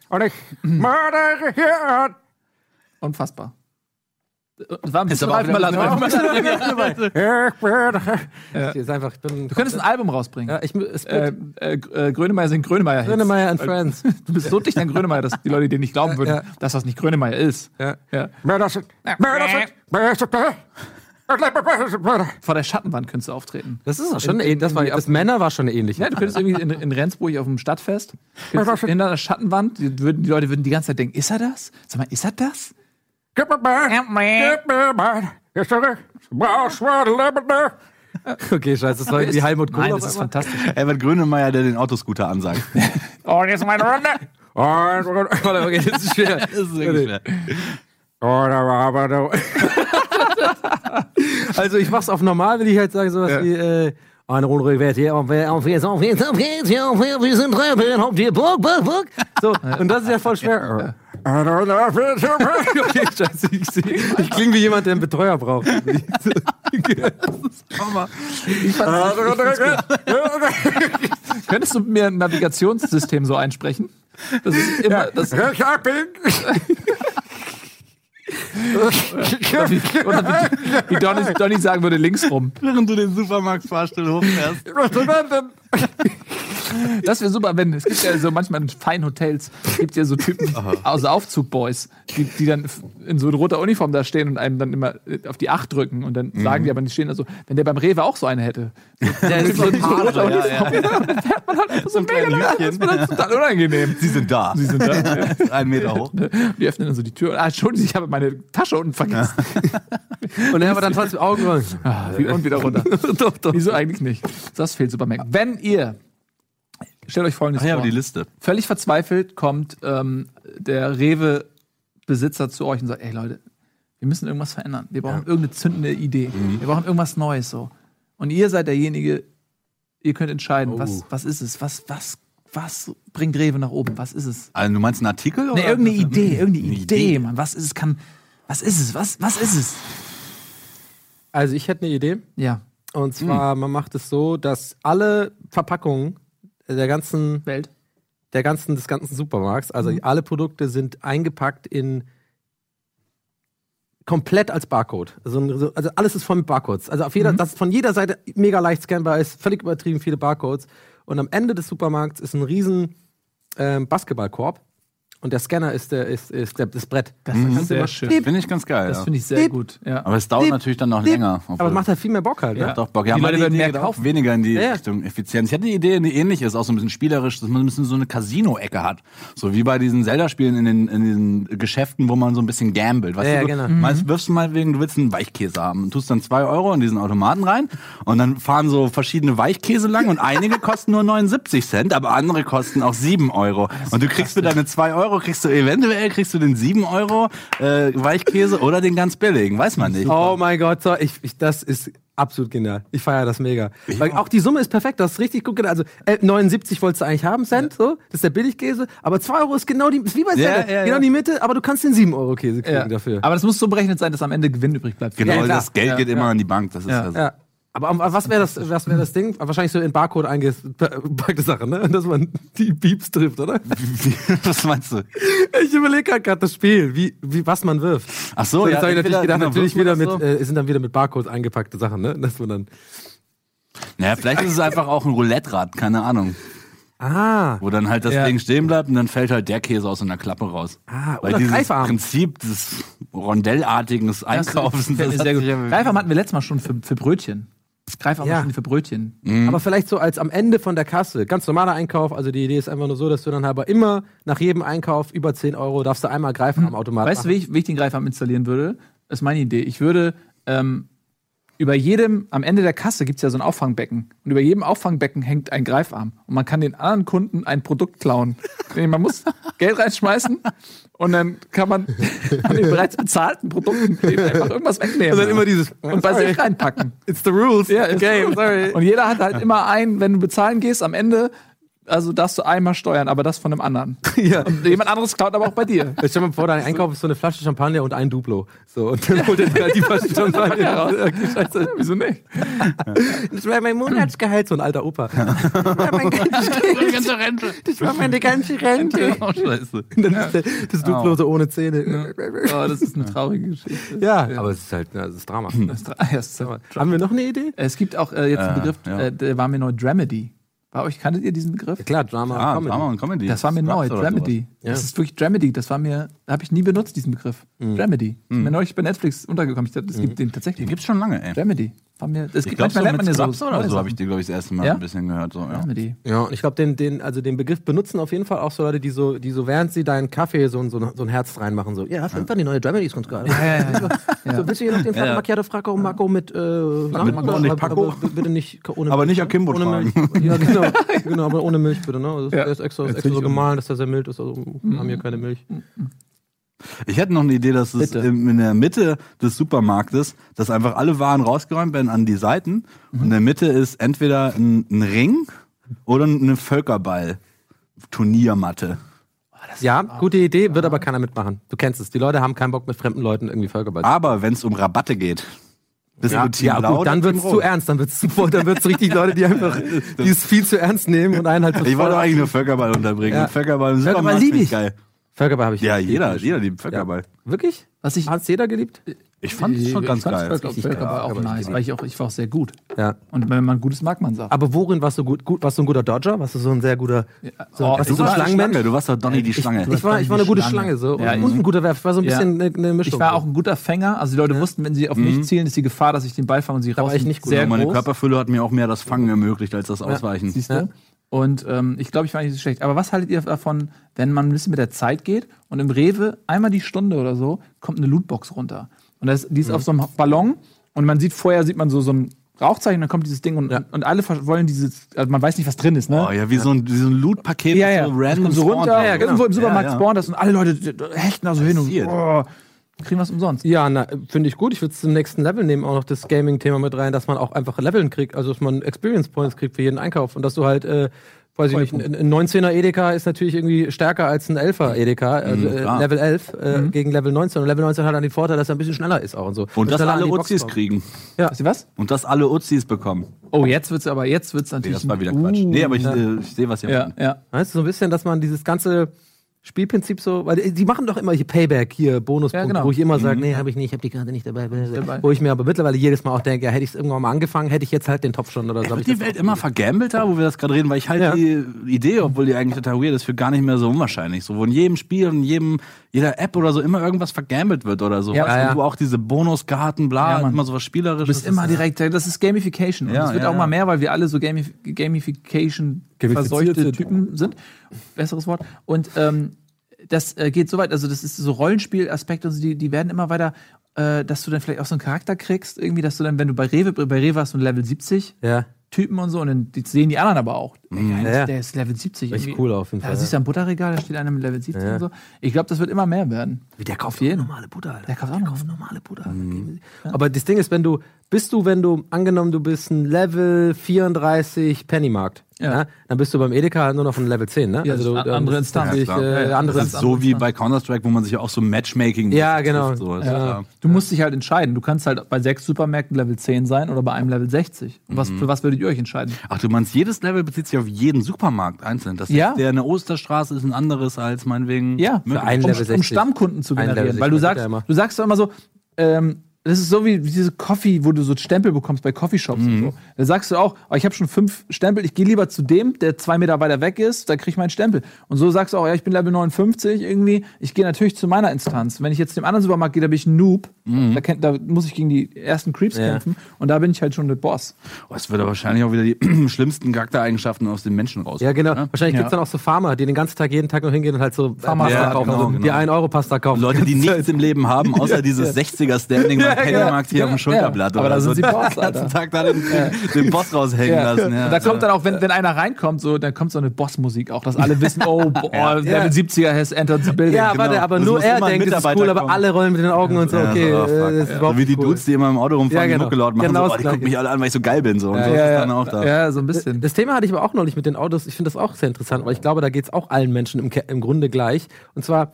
Und ich mördere hier. Unfassbar. War ein bisschen. Ich einfach, ich bin. Du könntest ein Album rausbringen. ja, ich, es Äh, äh, äh, Grönemeyer sind Grönemeyer. -Hits. Grönemeyer and Friends. Du bist so dicht an Grönemeyer, dass die Leute dir nicht glauben würden, Ja. dass das nicht Grönemeyer ist. Ja. Ja. Mörder sind. Mörder sind. Mörder sind. Mörder. Vor der Schattenwand könntest du auftreten. Das ist auch schon ähnlich. Das, war, das Männer war schon ähnlich. Ja, du könntest irgendwie in, in Rendsburg auf dem Stadtfest, Ja, hinter der Schattenwand, die, würden, die Leute würden die ganze Zeit denken, ist er das? Sag mal, ist er das? Gib mir mal. Gib mir mal. Ist er Was Okay, scheiße, das war irgendwie Helmut Kohl. Nein, das ist fantastisch. Herbert Grönemeyer, der den Autoscooter ansagt. Und jetzt meine Runde. Und. Warte, okay, das ist schwer. Das ist wirklich schwer. Oder aber du. Also ich mach's auf normal, will ich halt sagen, sowas wie, äh, eine Runde rückwärts, hier, auf, auf jetzt, auf jetzt, auf jetzt, hier, auf jetzt, wir sind Treppen, auf die Burg, Burg, Burg. So, und das ist ja voll schwer. okay, scheiße, ich, ich klinge wie jemand, der einen Betreuer braucht. Könntest du mir ein Navigationssystem so einsprechen? Das ist immer, das, Ich bin. Oder wie, oder wie, wie Donny, Donny sagen würde, links rum. Während du den Supermarktfahrstuhl hochfährst. Das wäre super, wenn, es gibt ja so manchmal in feinen Hotels, gibt ja so Typen, also Aufzugboys, die, die dann in so roter Uniform da stehen und einem dann immer auf die Acht drücken und dann sagen die aber, die stehen da so, wenn der beim Rewe auch so eine hätte. Der ist so, so roter Uniform, dann fährt man halt einfach so mega lang, das ist dann total unangenehm. Sie sind da. Sie sind da. Ein Meter hoch. Die öffnen dann so die Tür. Ah, Entschuldigung, ich habe meine Tasche unten vergessen. Und er aber dann trotzdem Augenrollen. Ah, und wieder runter. doch, doch. Wieso eigentlich nicht? Das fehlt Supermac. Wenn ihr, stellt euch folgendes Ach ja, vor. aber die Liste. Völlig verzweifelt kommt ähm, der Rewe-Besitzer zu euch und sagt, ey Leute, wir müssen irgendwas verändern. Wir brauchen irgendeine zündende Idee. Mhm. Wir brauchen irgendwas Neues so. Und ihr seid derjenige, ihr könnt entscheiden, Oh. was, was ist es? Was, was, was bringt Rewe nach oben? Was ist es? Also, du meinst einen Artikel? Nee, oder? irgendeine Idee, irgendeine Eine Idee, Idee. Mann. Was ist es? Kann, was ist es? Was, was ist es? Also ich hätte eine Idee. Ja, Und zwar, man macht es so, dass alle Verpackungen der ganzen, Welt. der ganzen, des ganzen Supermarkts, also alle Produkte sind eingepackt in komplett als Barcode. Also, also alles ist voll mit Barcodes. Also auf jeder, dass von jeder Seite mega leicht scannbar ist, völlig übertrieben viele Barcodes. Und am Ende des Supermarkts ist ein riesen ähm, Basketballkorb. Und der Scanner ist, der, ist, ist der, das Brett. Das kannst du sehr immer- schön. Finde ich ganz geil. Das ja. finde ich sehr Piep. gut. Ja. Aber es dauert Piep. natürlich dann noch Piep. länger. Aber es macht halt viel mehr Bock halt. Ja. Ne? Doch, Bock. Ja, Die Leute Idee mehr geht auch kaufen. weniger in die Ja, ja. Richtung Effizienz. Ich hatte eine Idee, die ähnlich ist, auch so ein bisschen spielerisch, dass man ein bisschen so eine Casino-Ecke hat. So wie bei diesen Zelda-Spielen in den, in den Geschäften, wo man so ein bisschen gambelt. Weißt Ja, du, ja, du genau. meinst, wirfst du mal wegen, du willst einen Weichkäse haben und tust dann zwei Euro in diesen Automaten rein und dann fahren so verschiedene Weichkäse lang und einige kosten nur 79 Cent, aber andere kosten auch 7 Euro. Und du kriegst für deine zwei Euro, kriegst du eventuell kriegst du den 7 Euro äh, Weichkäse oder den ganz billigen, weiß man nicht. Oh mein Gott, so, ich, ich, das ist absolut genial. Ich feiere das mega. Weil auch die Summe ist perfekt, das ist richtig gut. Also äh, 79 wolltest du eigentlich haben, Cent, so, das ist der Billigkäse, aber 2 Euro ist genau die, ist wie bei Ja, Cent, ja, genau ja. die Mitte, aber du kannst den 7 Euro Käse kriegen Ja. dafür. Aber das muss so berechnet sein, dass am Ende Gewinn übrig bleibt. Genau, Ja, das Geld Ja, geht immer ja. an die Bank. Das ist Ja. ja, so. ja. Aber was wäre das, was wäre das Ding? Wahrscheinlich so in Barcode eingepackte Sache, ne? Dass man die Beeps trifft, oder? Was meinst du? Ich überlege gerade das Spiel, wie, wie, was man wirft. Ach so, So, ja, jetzt habe ich natürlich gedacht, natürlich wieder mit, so? äh, sind dann wieder mit Barcodes eingepackte Sachen, ne? Dass man dann. Naja, vielleicht ist es einfach auch ein Roulette-Rad, keine Ahnung. Ah. Wo dann halt das Ja. Ding stehen bleibt und dann fällt halt der Käse aus einer Klappe raus. Ah, Weil oder dieses Greifarm. Prinzip des rondellartigen Einkaufs, Das, das sehr gut. Greifarm hatten wir letztes Mal schon für, für Brötchen. Greifarmaschine Ja. für Brötchen. Aber vielleicht so als am Ende von der Kasse, ganz normaler Einkauf. Also die Idee ist einfach nur so, dass du dann aber immer nach jedem Einkauf über 10 Euro darfst du einmal greifen am Automat. Weißt du, wie ich, wie ich den Greifarm installieren würde? Das ist meine Idee. Ich würde ähm, über jedem, am Ende der Kasse gibt es ja so ein Auffangbecken. Und über jedem Auffangbecken hängt ein Greifarm. Und man kann den anderen Kunden ein Produkt klauen. Man muss Geld reinschmeißen und dann kann man von den bereits bezahlten Produkten einfach irgendwas wegnehmen. Und dann immer dieses, und bei sorry. sich reinpacken. It's the rules. Ja, ist okay, so. sorry. Und jeder hat halt immer einen, wenn du bezahlen gehst, am Ende, also darfst du einmal steuern, aber das von einem anderen. Ja. Und jemand anderes klaut aber auch bei dir. Jetzt stell dir mal vor, dein Einkauf ist so eine Flasche Champagner und ein Duplo. So, und dann holt er dir halt die Flasche Champagner raus. Okay, scheiße. Wieso nicht? Das war mein Monatsgehalt, so ein alter Opa. Das war mein ganzes Geld. ganze Rente. Das war meine ganze Rente. Oh, scheiße. Und dann ist der, das Duplo so ohne Zähne. Oh, das ist eine traurige Geschichte. Ja, aber es ist halt, ja, das ist Drama. Das ist, ja, es ist, Haben wir noch eine Idee? es gibt auch äh, jetzt einen Begriff, ja. äh, der war mir neu, Dramedy. Bei euch kanntet ihr diesen Begriff? Klar, Drama, Ah, Comedy. Drama und Comedy. Das war mir neu, Dramedy. Ja. Das ist wirklich Dramedy. Das war mir, habe ich nie benutzt, diesen Begriff. Dramedy. Ist mir neulich bei Netflix untergekommen. Ich dachte, es gibt den tatsächlich. Den gibt's schon lange, ey. Dramedy. War mir, es Ich gibt glaube, so manchmal lernt man ja so. Scrubs oder so habe ich die, glaube ich, das erste Mal Ja? ein bisschen gehört. So, ja. Ja, und ich glaube, den, den, also den Begriff benutzen auf jeden Fall auch so Leute, die so, die so während sie deinen Kaffee so, ein- so, so ein Herz reinmachen. So, ja, hast du irgendwann die neue Dramedy ist ganz geil. Ja, ja, ja. So, willst du hier noch den Fracco Ja. Macchiato Fracco Marco mit, äh, mit- aber, nicht Paco. aber bitte nicht ohne Aber Milch, nicht Akimbo ohne. Milch. Ja, genau, genau, aber ohne Milch bitte, ne? Also, Ja. Der ist extra, extra so gemahlen, dass der sehr mild ist, also haben hier keine Milch. Ich hätte noch eine Idee, dass es Bitte. in der Mitte des Supermarktes, dass einfach alle Waren rausgeräumt werden an die Seiten. Und in der Mitte ist entweder ein, ein Ring oder eine Völkerball-Turniermatte. Ja, gute Idee, wird aber keiner mitmachen. Du kennst es, die Leute haben keinen Bock mit fremden Leuten irgendwie Völkerball zu Aber wenn es um Rabatte geht, bist Ja, du Team ja Blau gut, dann wird's zu ernst, dann wird's zu voll, dann wird's richtig Leute, die einfach, die es viel zu ernst nehmen und einen halt so Ich wollte eigentlich nur Völkerball unterbringen. Ja. Völkerball im Völkerball Supermarkt lieb ich. geil. Völkerball habe ich Ja, jeder, geliebt. jeder liebt Völkerball. Wirklich? Was ich, Hat's jeder geliebt? Ich fand es schon ganz ich fand's geil. Völker, Völker war auch nice, weil ich auch, ich war auch sehr gut. Ja. Und wenn man gutes mag, man sagt. Aber worin warst du gut? gut warst du ein guter Dodger? Warst du so ein sehr guter. So, Oh, warst Du so ein Schlangenmensch? Schlange, du warst doch Donny die Schlange. Ich war, ich war eine gute Schlange, so. Ja, und, und ein guter Werfer. Ich war so ein Ja. bisschen eine, eine Mischung. Ich war auch ein guter Fänger. Also die Leute wussten, wenn sie auf mich zielen, ist die Gefahr, dass ich den Ball fange und sie war raus. ich nicht gut. Sehr Ja, meine. Körperfülle hat mir auch mehr das Fangen ermöglicht als das Ausweichen. Siehst du? Ja. Und ähm, ich glaube, ich war nicht so schlecht. Aber was haltet ihr davon, wenn man ein bisschen mit der Zeit geht und im Rewe einmal die Stunde oder so kommt eine Lootbox runter? Und das, die ist auf so einem Ballon und man sieht vorher, sieht man so, so ein Rauchzeichen, dann kommt dieses Ding und, und alle wollen dieses, also man weiß nicht, was drin ist, ne? Oh ja, wie so ein, wie so ein Loot-Paket, ja, ja. das so random so runter, Ja, ja, genau. irgendwo im Supermarkt Ja, ja. spawnt das und alle Leute hechten da so hin und oh, kriegen was umsonst. Ja, na, finde ich gut. Ich würde es zum nächsten Level nehmen, auch noch das Gaming-Thema mit rein, dass man auch einfach Leveln kriegt, also dass man Experience Points kriegt für jeden Einkauf und dass du halt, äh, weiß ich nicht, ein, ein 19er Edeka ist natürlich irgendwie stärker als ein 11er Edeka, also äh, klar. Level 11 äh, gegen Level 19 und Level 19 hat dann den Vorteil, dass er ein bisschen schneller ist auch und so. Und dass alle Uzis kriegen. Weißt du was? Und dass alle Uzis bekommen. Oh, jetzt wird's aber, jetzt wird's Nee, natürlich. das war wieder Quatsch. Uh, Nee, aber ich, äh, ich sehe, was ihr ja, meint. ja. Weißt du, so ein bisschen, dass man dieses ganze Spielprinzip so, weil die machen doch immer hier Payback, hier Bonuspunkte, Ja, genau. wo ich immer sage, nee, habe ich nicht, ich habe die gerade nicht dabei, dabei. Wo ich mir aber mittlerweile jedes Mal auch denke, ja, hätte ich es irgendwann mal angefangen, hätte ich jetzt halt den Topf schon oder so. ich die Welt immer vergambelter, wo wir das gerade reden, weil ich halt Ja. die Idee, obwohl die eigentlich total weird ist, für gar nicht mehr so unwahrscheinlich. So, wo in jedem Spiel und in jedem, jeder App oder so immer irgendwas vergambelt wird oder so. Ja, weißt du, ja. Und du auch diese Bonuskarten, bla, Ja, immer so was Spielerisches. Du bist immer direkt, das ist Gamification. Und Ja, das wird ja, auch ja. mal mehr, weil wir alle so Gamif Gamification verseuchte sind. Typen sind. Besseres Wort. Und ähm, das äh, geht so weit, also das ist so Rollenspielaspekte, also die, die werden immer weiter, äh, dass du dann vielleicht auch so einen Charakter kriegst, irgendwie, dass du dann, wenn du bei Rewe, bei Rewe du ein Level 70 Ja. Typen und so, und dann sehen die anderen aber auch. Der, Ja, ja. der ist Level 70. Richtig irgendwie. cool auf jeden Da Fall, siehst du am Butterregal, da steht einer mit Level 70 und so. Ich glaube, das wird immer mehr werden. Der kauft Auf jeden. normale Butter, Alter. Der kauft auch noch. normale Butter. Aber das Ding ist, wenn du, bist du, wenn du, angenommen, du bist ein Level 34 Pennymarkt, Ja. ja. dann bist du beim Edeka nur noch ein Level 10, ne? Ja, ist du, eine andere Instanz. Ja, äh, Ja, andere Das ist so wie bei Counter-Strike, wo man sich ja auch so Matchmaking Ja, genau. trifft, So, ist Ja. Du musst dich halt entscheiden. Du kannst halt bei sechs Supermärkten Level 10 sein oder bei einem Level 60. Und was, für was würdet ihr euch entscheiden? Ach, du meinst, jedes Level bezieht sich auf jeden Supermarkt einzeln. Das Ja. ist der in der Osterstraße ist ein anderes als meinetwegen. Ja, einen um, Level um 60. Stammkunden zu Ein generieren. Weil du 60 sagst, du sagst doch immer so, ähm, das ist so wie diese Coffee, wo du so Stempel bekommst bei Coffeeshops und so. Da sagst du auch, oh, ich habe schon fünf Stempel, ich gehe lieber zu dem, der zwei Meter weiter weg ist, da krieg ich meinen Stempel. Und so sagst du auch, ja, ich bin Level 59 irgendwie, ich gehe natürlich zu meiner Instanz. Wenn ich jetzt dem anderen Supermarkt gehe, da bin ich ein Noob, da, kenn, da muss ich gegen die ersten Creeps Ja. kämpfen und da bin ich halt schon der Boss. Oh, es wird aber wahrscheinlich auch wieder die schlimmsten Charaktereigenschaften aus den Menschen raus. Ja, genau. Ne? Wahrscheinlich Ja. gibt's dann auch so Farmer, die den ganzen Tag jeden Tag noch hingehen und halt so Farmer- Pasta Ja, kaufen, genau, so genau. die 1-Euro-Pasta kaufen. Leute, die nichts im Leben haben, außer dieses 60er-Standing beim Pennymarkt hier auf dem Schulterblatt. Ja, aber oder da sind so. sie Boss, Den ganzen. Tag da den, den Boss raushängen lassen. Ja. Und da kommt dann auch, wenn, wenn einer reinkommt, so, dann kommt so eine Bossmusik auch, dass alle wissen, oh, boah, Level 70er has entered the building. Ja, Genau. warte, aber Es nur er denkt, das ist cool, aber alle rollen mit den Augen und so, Ja, okay, so, oh, äh, fuck. das ist so überhaupt wie die nicht cool. Dudes, die immer im Auto rumfahren, Ja, die genau. Mucke laut machen. Genau so, das oh, die gucken mich alle an, weil ich so geil bin. So. Und so ja, ist dann auch da. ja, so ein bisschen. Das Thema hatte ich aber auch neulich mit den Autos. Ich finde das auch sehr interessant, weil ich glaube, da geht es auch allen Menschen im Grunde gleich. Und zwar,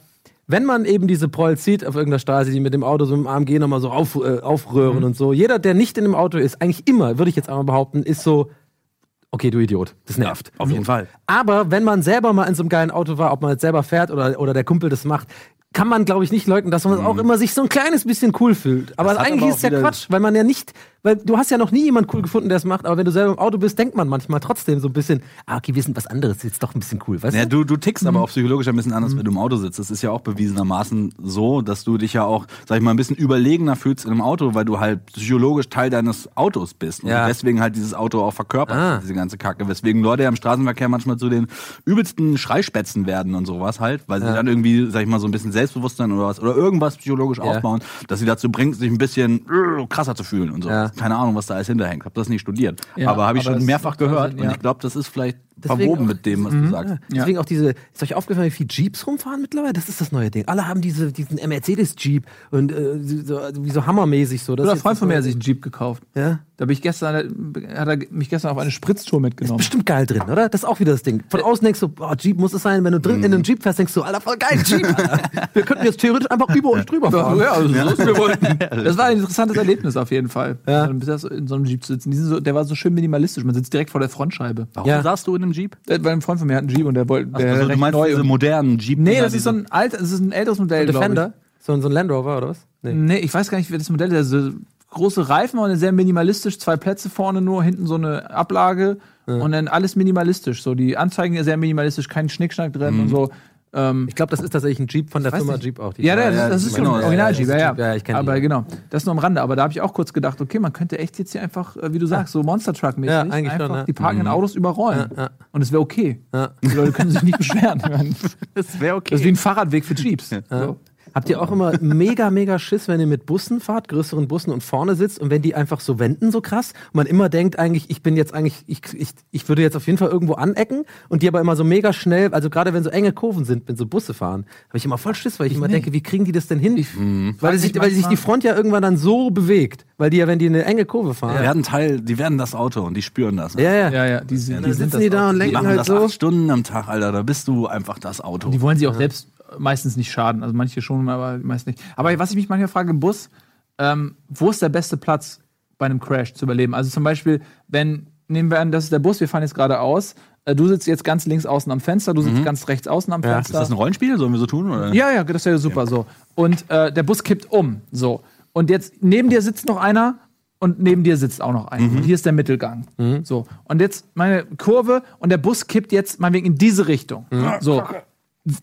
wenn man eben diese Prolls sieht auf irgendeiner Straße, die mit dem Auto so im AMG nochmal so auf, äh, aufröhren Mhm. und so. Jeder, der nicht in dem Auto ist, eigentlich immer, würde ich jetzt einmal behaupten, ist so, okay, du Idiot, das nervt. Auf jeden Fall. Aber wenn man selber mal in so einem geilen Auto war, ob man jetzt selber fährt oder, oder der Kumpel das macht, kann man, glaube ich, nicht leugnen, dass man auch immer sich so ein kleines bisschen cool fühlt. Aber Mhm. Das eigentlich aber ist es ja Quatsch, weil man ja nicht, weil du hast ja noch nie jemanden cool gefunden, der es macht, aber wenn du selber im Auto bist, denkt man manchmal trotzdem so ein bisschen, ah, okay, wir sind was anderes, ist jetzt doch ein bisschen cool, weißt Ja, du? du, du tickst aber auch psychologisch ein bisschen anders, wenn du im Auto sitzt. Das ist ja auch bewiesenermaßen so, dass du dich ja auch, sag ich mal, ein bisschen überlegener fühlst in einem Auto, weil du halt psychologisch Teil deines Autos bist. Und Ja. deswegen halt dieses Auto auch verkörpert, Ah. diese ganze Kacke. Weswegen Leute ja im Straßenverkehr manchmal zu den übelsten Schreispätzen werden und sowas halt, weil sie dann irgendwie, sag ich mal, so ein bisschen Selbstbewusstsein oder was, oder irgendwas psychologisch Ja. aufbauen, dass sie dazu bringt, sich ein bisschen äh, krasser zu fühlen und so. Ja. Keine Ahnung, was da alles hinterhängt. Hab das nicht studiert. Ja, aber habe ich schon mehrfach macht Sinn, gehört. ja. Und ich glaube, das ist vielleicht verwoben mit dem, was du sagst. Deswegen auch diese, ist euch aufgefallen, wie viele Jeeps rumfahren mittlerweile? Das ist das neue Ding. Alle haben diese, diesen Mercedes-Jeep und äh, so, wie so hammermäßig so. Das Oder ist ein Freund von mir hat sich einen Jeep gekauft. Ja. Da bin ich gestern, hat er mich gestern auf eine Spritztour mitgenommen. Bestimmt geil drin, oder? Das ist auch wieder das Ding. Von außen denkst du, boah, Jeep muss es sein. Wenn du drin in einem Jeep fährst, denkst du, Alter, voll geil, Jeep. Alter. Wir könnten jetzt theoretisch einfach über uns drüber fahren. Ja, also so ist wir wollten. Das war ein interessantes Erlebnis auf jeden Fall. Ja. Dann bist du in so einem Jeep zu sitzen. Die sind so, der war so schön minimalistisch. Man sitzt direkt vor der Frontscheibe. Warum Ja. saßt du in einem Jeep? Äh, Weil ein Freund von mir hat einen Jeep und der wollte. Der Also, du meinst neu diese modernen Jeep? Nee, das ist so ein alt, das ist ein älteres Modell, glaube Defender? So, ein- so ein Land Rover oder was? Nee. ich weiß gar nicht, wie das Modell ist. Also, große Reifen und sehr minimalistisch, zwei Plätze vorne nur, hinten so eine Ablage und dann alles minimalistisch. So, die Anzeigen sehr minimalistisch, kein Schnickschnack drin und so. Ähm, Ich glaube, das ist tatsächlich ein Jeep von der Firma nicht. Jeep auch. die- ja, ja, das, ja, das ist schon genau, ein Original-Jeep, ja, ja, das ist- ja, ich kenn die. Aber genau, das nur am Rande. Aber da habe ich auch kurz gedacht, okay, man könnte echt jetzt hier einfach, äh, wie du sagst, so Monster Truck-mäßig Ja, einfach schon, ja. die parkenden Autos überrollen. Und es wäre okay. Die Leute können sich nicht beschweren. Das wäre okay. Das ist wie ein Fahrradweg für Jeeps. So. Habt ihr auch immer mega, mega Schiss, wenn ihr mit Bussen fahrt, größeren Bussen und vorne sitzt und wenn die einfach so wenden so krass und man immer denkt eigentlich, ich bin jetzt eigentlich, ich, ich, ich würde jetzt auf jeden Fall irgendwo anecken und die aber immer so mega schnell, also gerade wenn so enge Kurven sind, wenn so Busse fahren, habe ich immer voll Schiss, weil ich, immer denke, wie kriegen die das denn hin? weil, frag sich, mich weil sich die Front ja irgendwann dann so bewegt, weil die ja, wenn die eine enge Kurve Die fahren, werden Teil, die werden das Auto und die spüren das. ja, ja, Ja, ja, die, die sind sitzen die das da und Die lenken machen halt das so. acht Stunden am Tag, Alter. Da bist du einfach das Auto. Die wollen sie auch selbst meistens nicht schaden. Also manche schon, aber meist nicht. Aber was ich mich manchmal frage im Bus, ähm, wo ist der beste Platz bei einem Crash zu überleben? Also zum Beispiel, wenn, nehmen wir an, das ist der Bus, wir fahren jetzt geradeaus, äh, du sitzt jetzt ganz links außen am Fenster, du sitzt ganz rechts außen am Ja. Fenster. ist das ein Rollenspiel? Sollen wir so tun? Oder? Ja, ja, das wäre super so. Und äh, der Bus kippt um. So. Und jetzt neben dir sitzt noch einer und neben dir sitzt auch noch einer. Und hier ist der Mittelgang. So. Und jetzt meine Kurve und der Bus kippt jetzt meinetwegen in diese Richtung. So.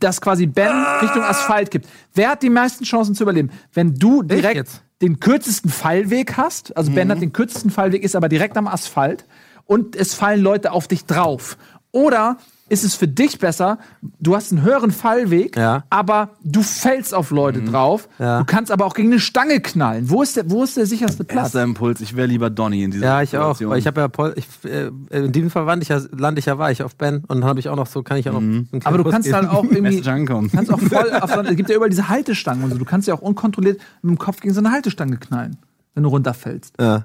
Dass quasi Ben Richtung Asphalt kippt. Wer hat die meisten Chancen zu überleben? Wenn du direkt den kürzesten Fallweg hast, also Ben hat den kürzesten Fallweg, ist aber direkt am Asphalt und es fallen Leute auf dich drauf. Oder ist es für dich besser, du hast einen höheren Fallweg, Ja. aber du fällst auf Leute drauf. Ja. Du kannst aber auch gegen eine Stange knallen. Wo ist der, wo ist der sicherste Platz? Erster Impuls, ich wäre lieber Donny in dieser Ja, ich auch. Situation. Weil ich habe ja Pol ich, äh, in diesem Fall wand ich ja, lande ich ja war ich auf Ben und dann habe ich auch noch so, kann ich auch noch. einen kleinen aber du Kuss kannst geben. halt auch irgendwie. Kannst auch voll auf so, es gibt ja überall diese Haltestangen und so. Du kannst ja auch unkontrolliert mit dem Kopf gegen so eine Haltestange knallen, wenn du runterfällst. Ja.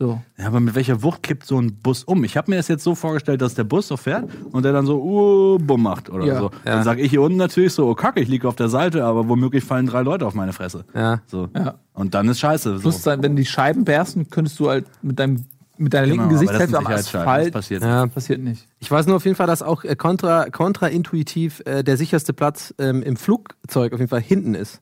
So. Ja, aber mit welcher Wucht kippt so ein Bus um? Ich habe mir das jetzt so vorgestellt, dass der Bus so fährt und der dann so uh, bumm macht oder Ja. so. Ja. Dann sage ich hier unten natürlich so, oh kacke, ich liege auf der Seite, aber womöglich fallen drei Leute auf meine Fresse. Ja. So. Ja. Und dann ist scheiße. So. Plus, wenn die Scheiben bersten, könntest du halt mit deinem mit deiner Genau, linken Gesichtshälfte am Asphalt. passiert. Ja. Passiert nicht. Ich weiß nur auf jeden Fall, dass auch äh, kontra, kontraintuitiv äh, der sicherste Platz ähm, im Flugzeug auf jeden Fall hinten ist.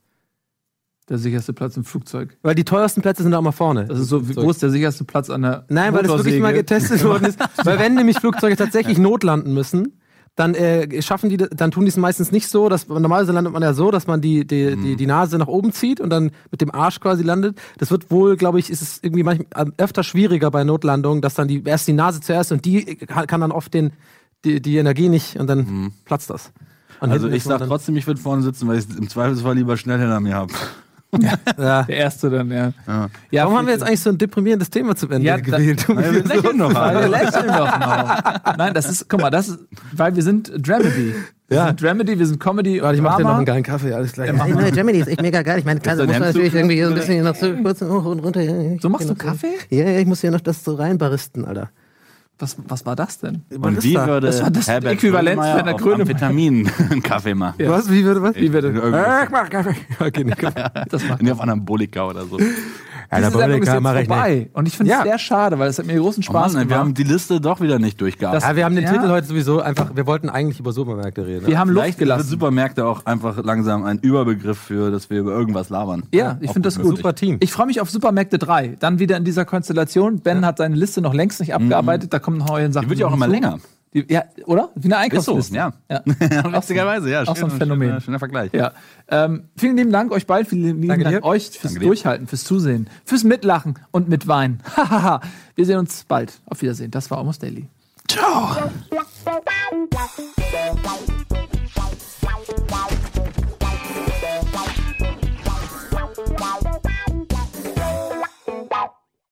Der sicherste Platz im Flugzeug. Weil die teuersten Plätze sind auch mal vorne. Das ist so, wie- wo ist der sicherste Platz an der Nein, weil das wirklich mal getestet worden ist. Weil wenn nämlich Flugzeuge tatsächlich notlanden müssen, dann äh, schaffen die, dann tun die es meistens nicht so, dass normalerweise landet man ja so, dass man die, die, die, die Nase nach oben zieht und dann mit dem Arsch quasi landet. Das wird wohl, glaube ich, ist es irgendwie manchmal öfter schwieriger bei Notlandungen, dass dann die erst die Nase zuerst und die kann kann dann oft den die, die Energie nicht und dann platzt das. Und Also ich sag trotzdem, ich würde vorne sitzen, weil ich im Zweifelsfall lieber schnell hinter mir habe. Ja. Der erste dann, ja. ja. Warum haben wir jetzt eigentlich so ein deprimierendes Thema zum Ende Ja, da- gewählt? wir lächeln noch Weil wir lächeln doch noch. Nein, das ist, guck mal, das ist, weil wir sind Dramedy. Wir Ja. sind Dramedy, wir sind Comedy. Warte, ich mach dir noch einen geilen Kaffee, alles klar. Die neue Germany ist echt mega geil. Ich meine, klar, muss man natürlich irgendwie so ein bisschen noch so kurz hoch und runter. So machst du Kaffee? Ja, ja, ich muss hier noch das so reinbaristen, Alter. Was, was war das denn? Und wie würde Das war das Herbert Äquivalent seiner auf Grönemeyer. Amphetamin einen Kaffee machen? Was? Wie würde was? Wie bitte? Irgendwie- ich mach Kaffee. Okay, nicht Kaffee. Das macht Nee, auf Anabolika oder so. Ja, Diese Sendung ist jetzt vorbei. Und ich finde es Ja. sehr schade, weil es hat mir großen Oh Spaß Mann, wir gemacht. haben die Liste doch wieder nicht durchgearbeitet. Das- Ja, wir haben den Ja. Titel heute sowieso einfach, wir wollten eigentlich über Supermärkte reden. wir haben Luft Vielleicht gelassen. Supermärkte auch einfach langsam ein Überbegriff für, dass wir über irgendwas labern. Ja, ich finde das gut. Super Team. Ich freue mich auf Supermärkte 3. Dann wieder in dieser Konstellation. Ben hat seine Liste noch längst nicht abgearbeitet. Da kommen noch neue Sachen. Die wird ja auch immer länger. Ja, oder? Wie eine Ist so, Einkaufsliste. ja. ja. Witzigerweise, ja. auch so ein Phänomen. Schöner, schöner Vergleich. Ja. Ähm, vielen lieben Dank euch beiden, vielen lieben Danke Dank dir. euch fürs Danke dir. Durchhalten, fürs Zusehen, fürs Mitlachen und Mitweinen. Wir sehen uns bald. Auf Wiedersehen. Das war Almost Daily. Ciao.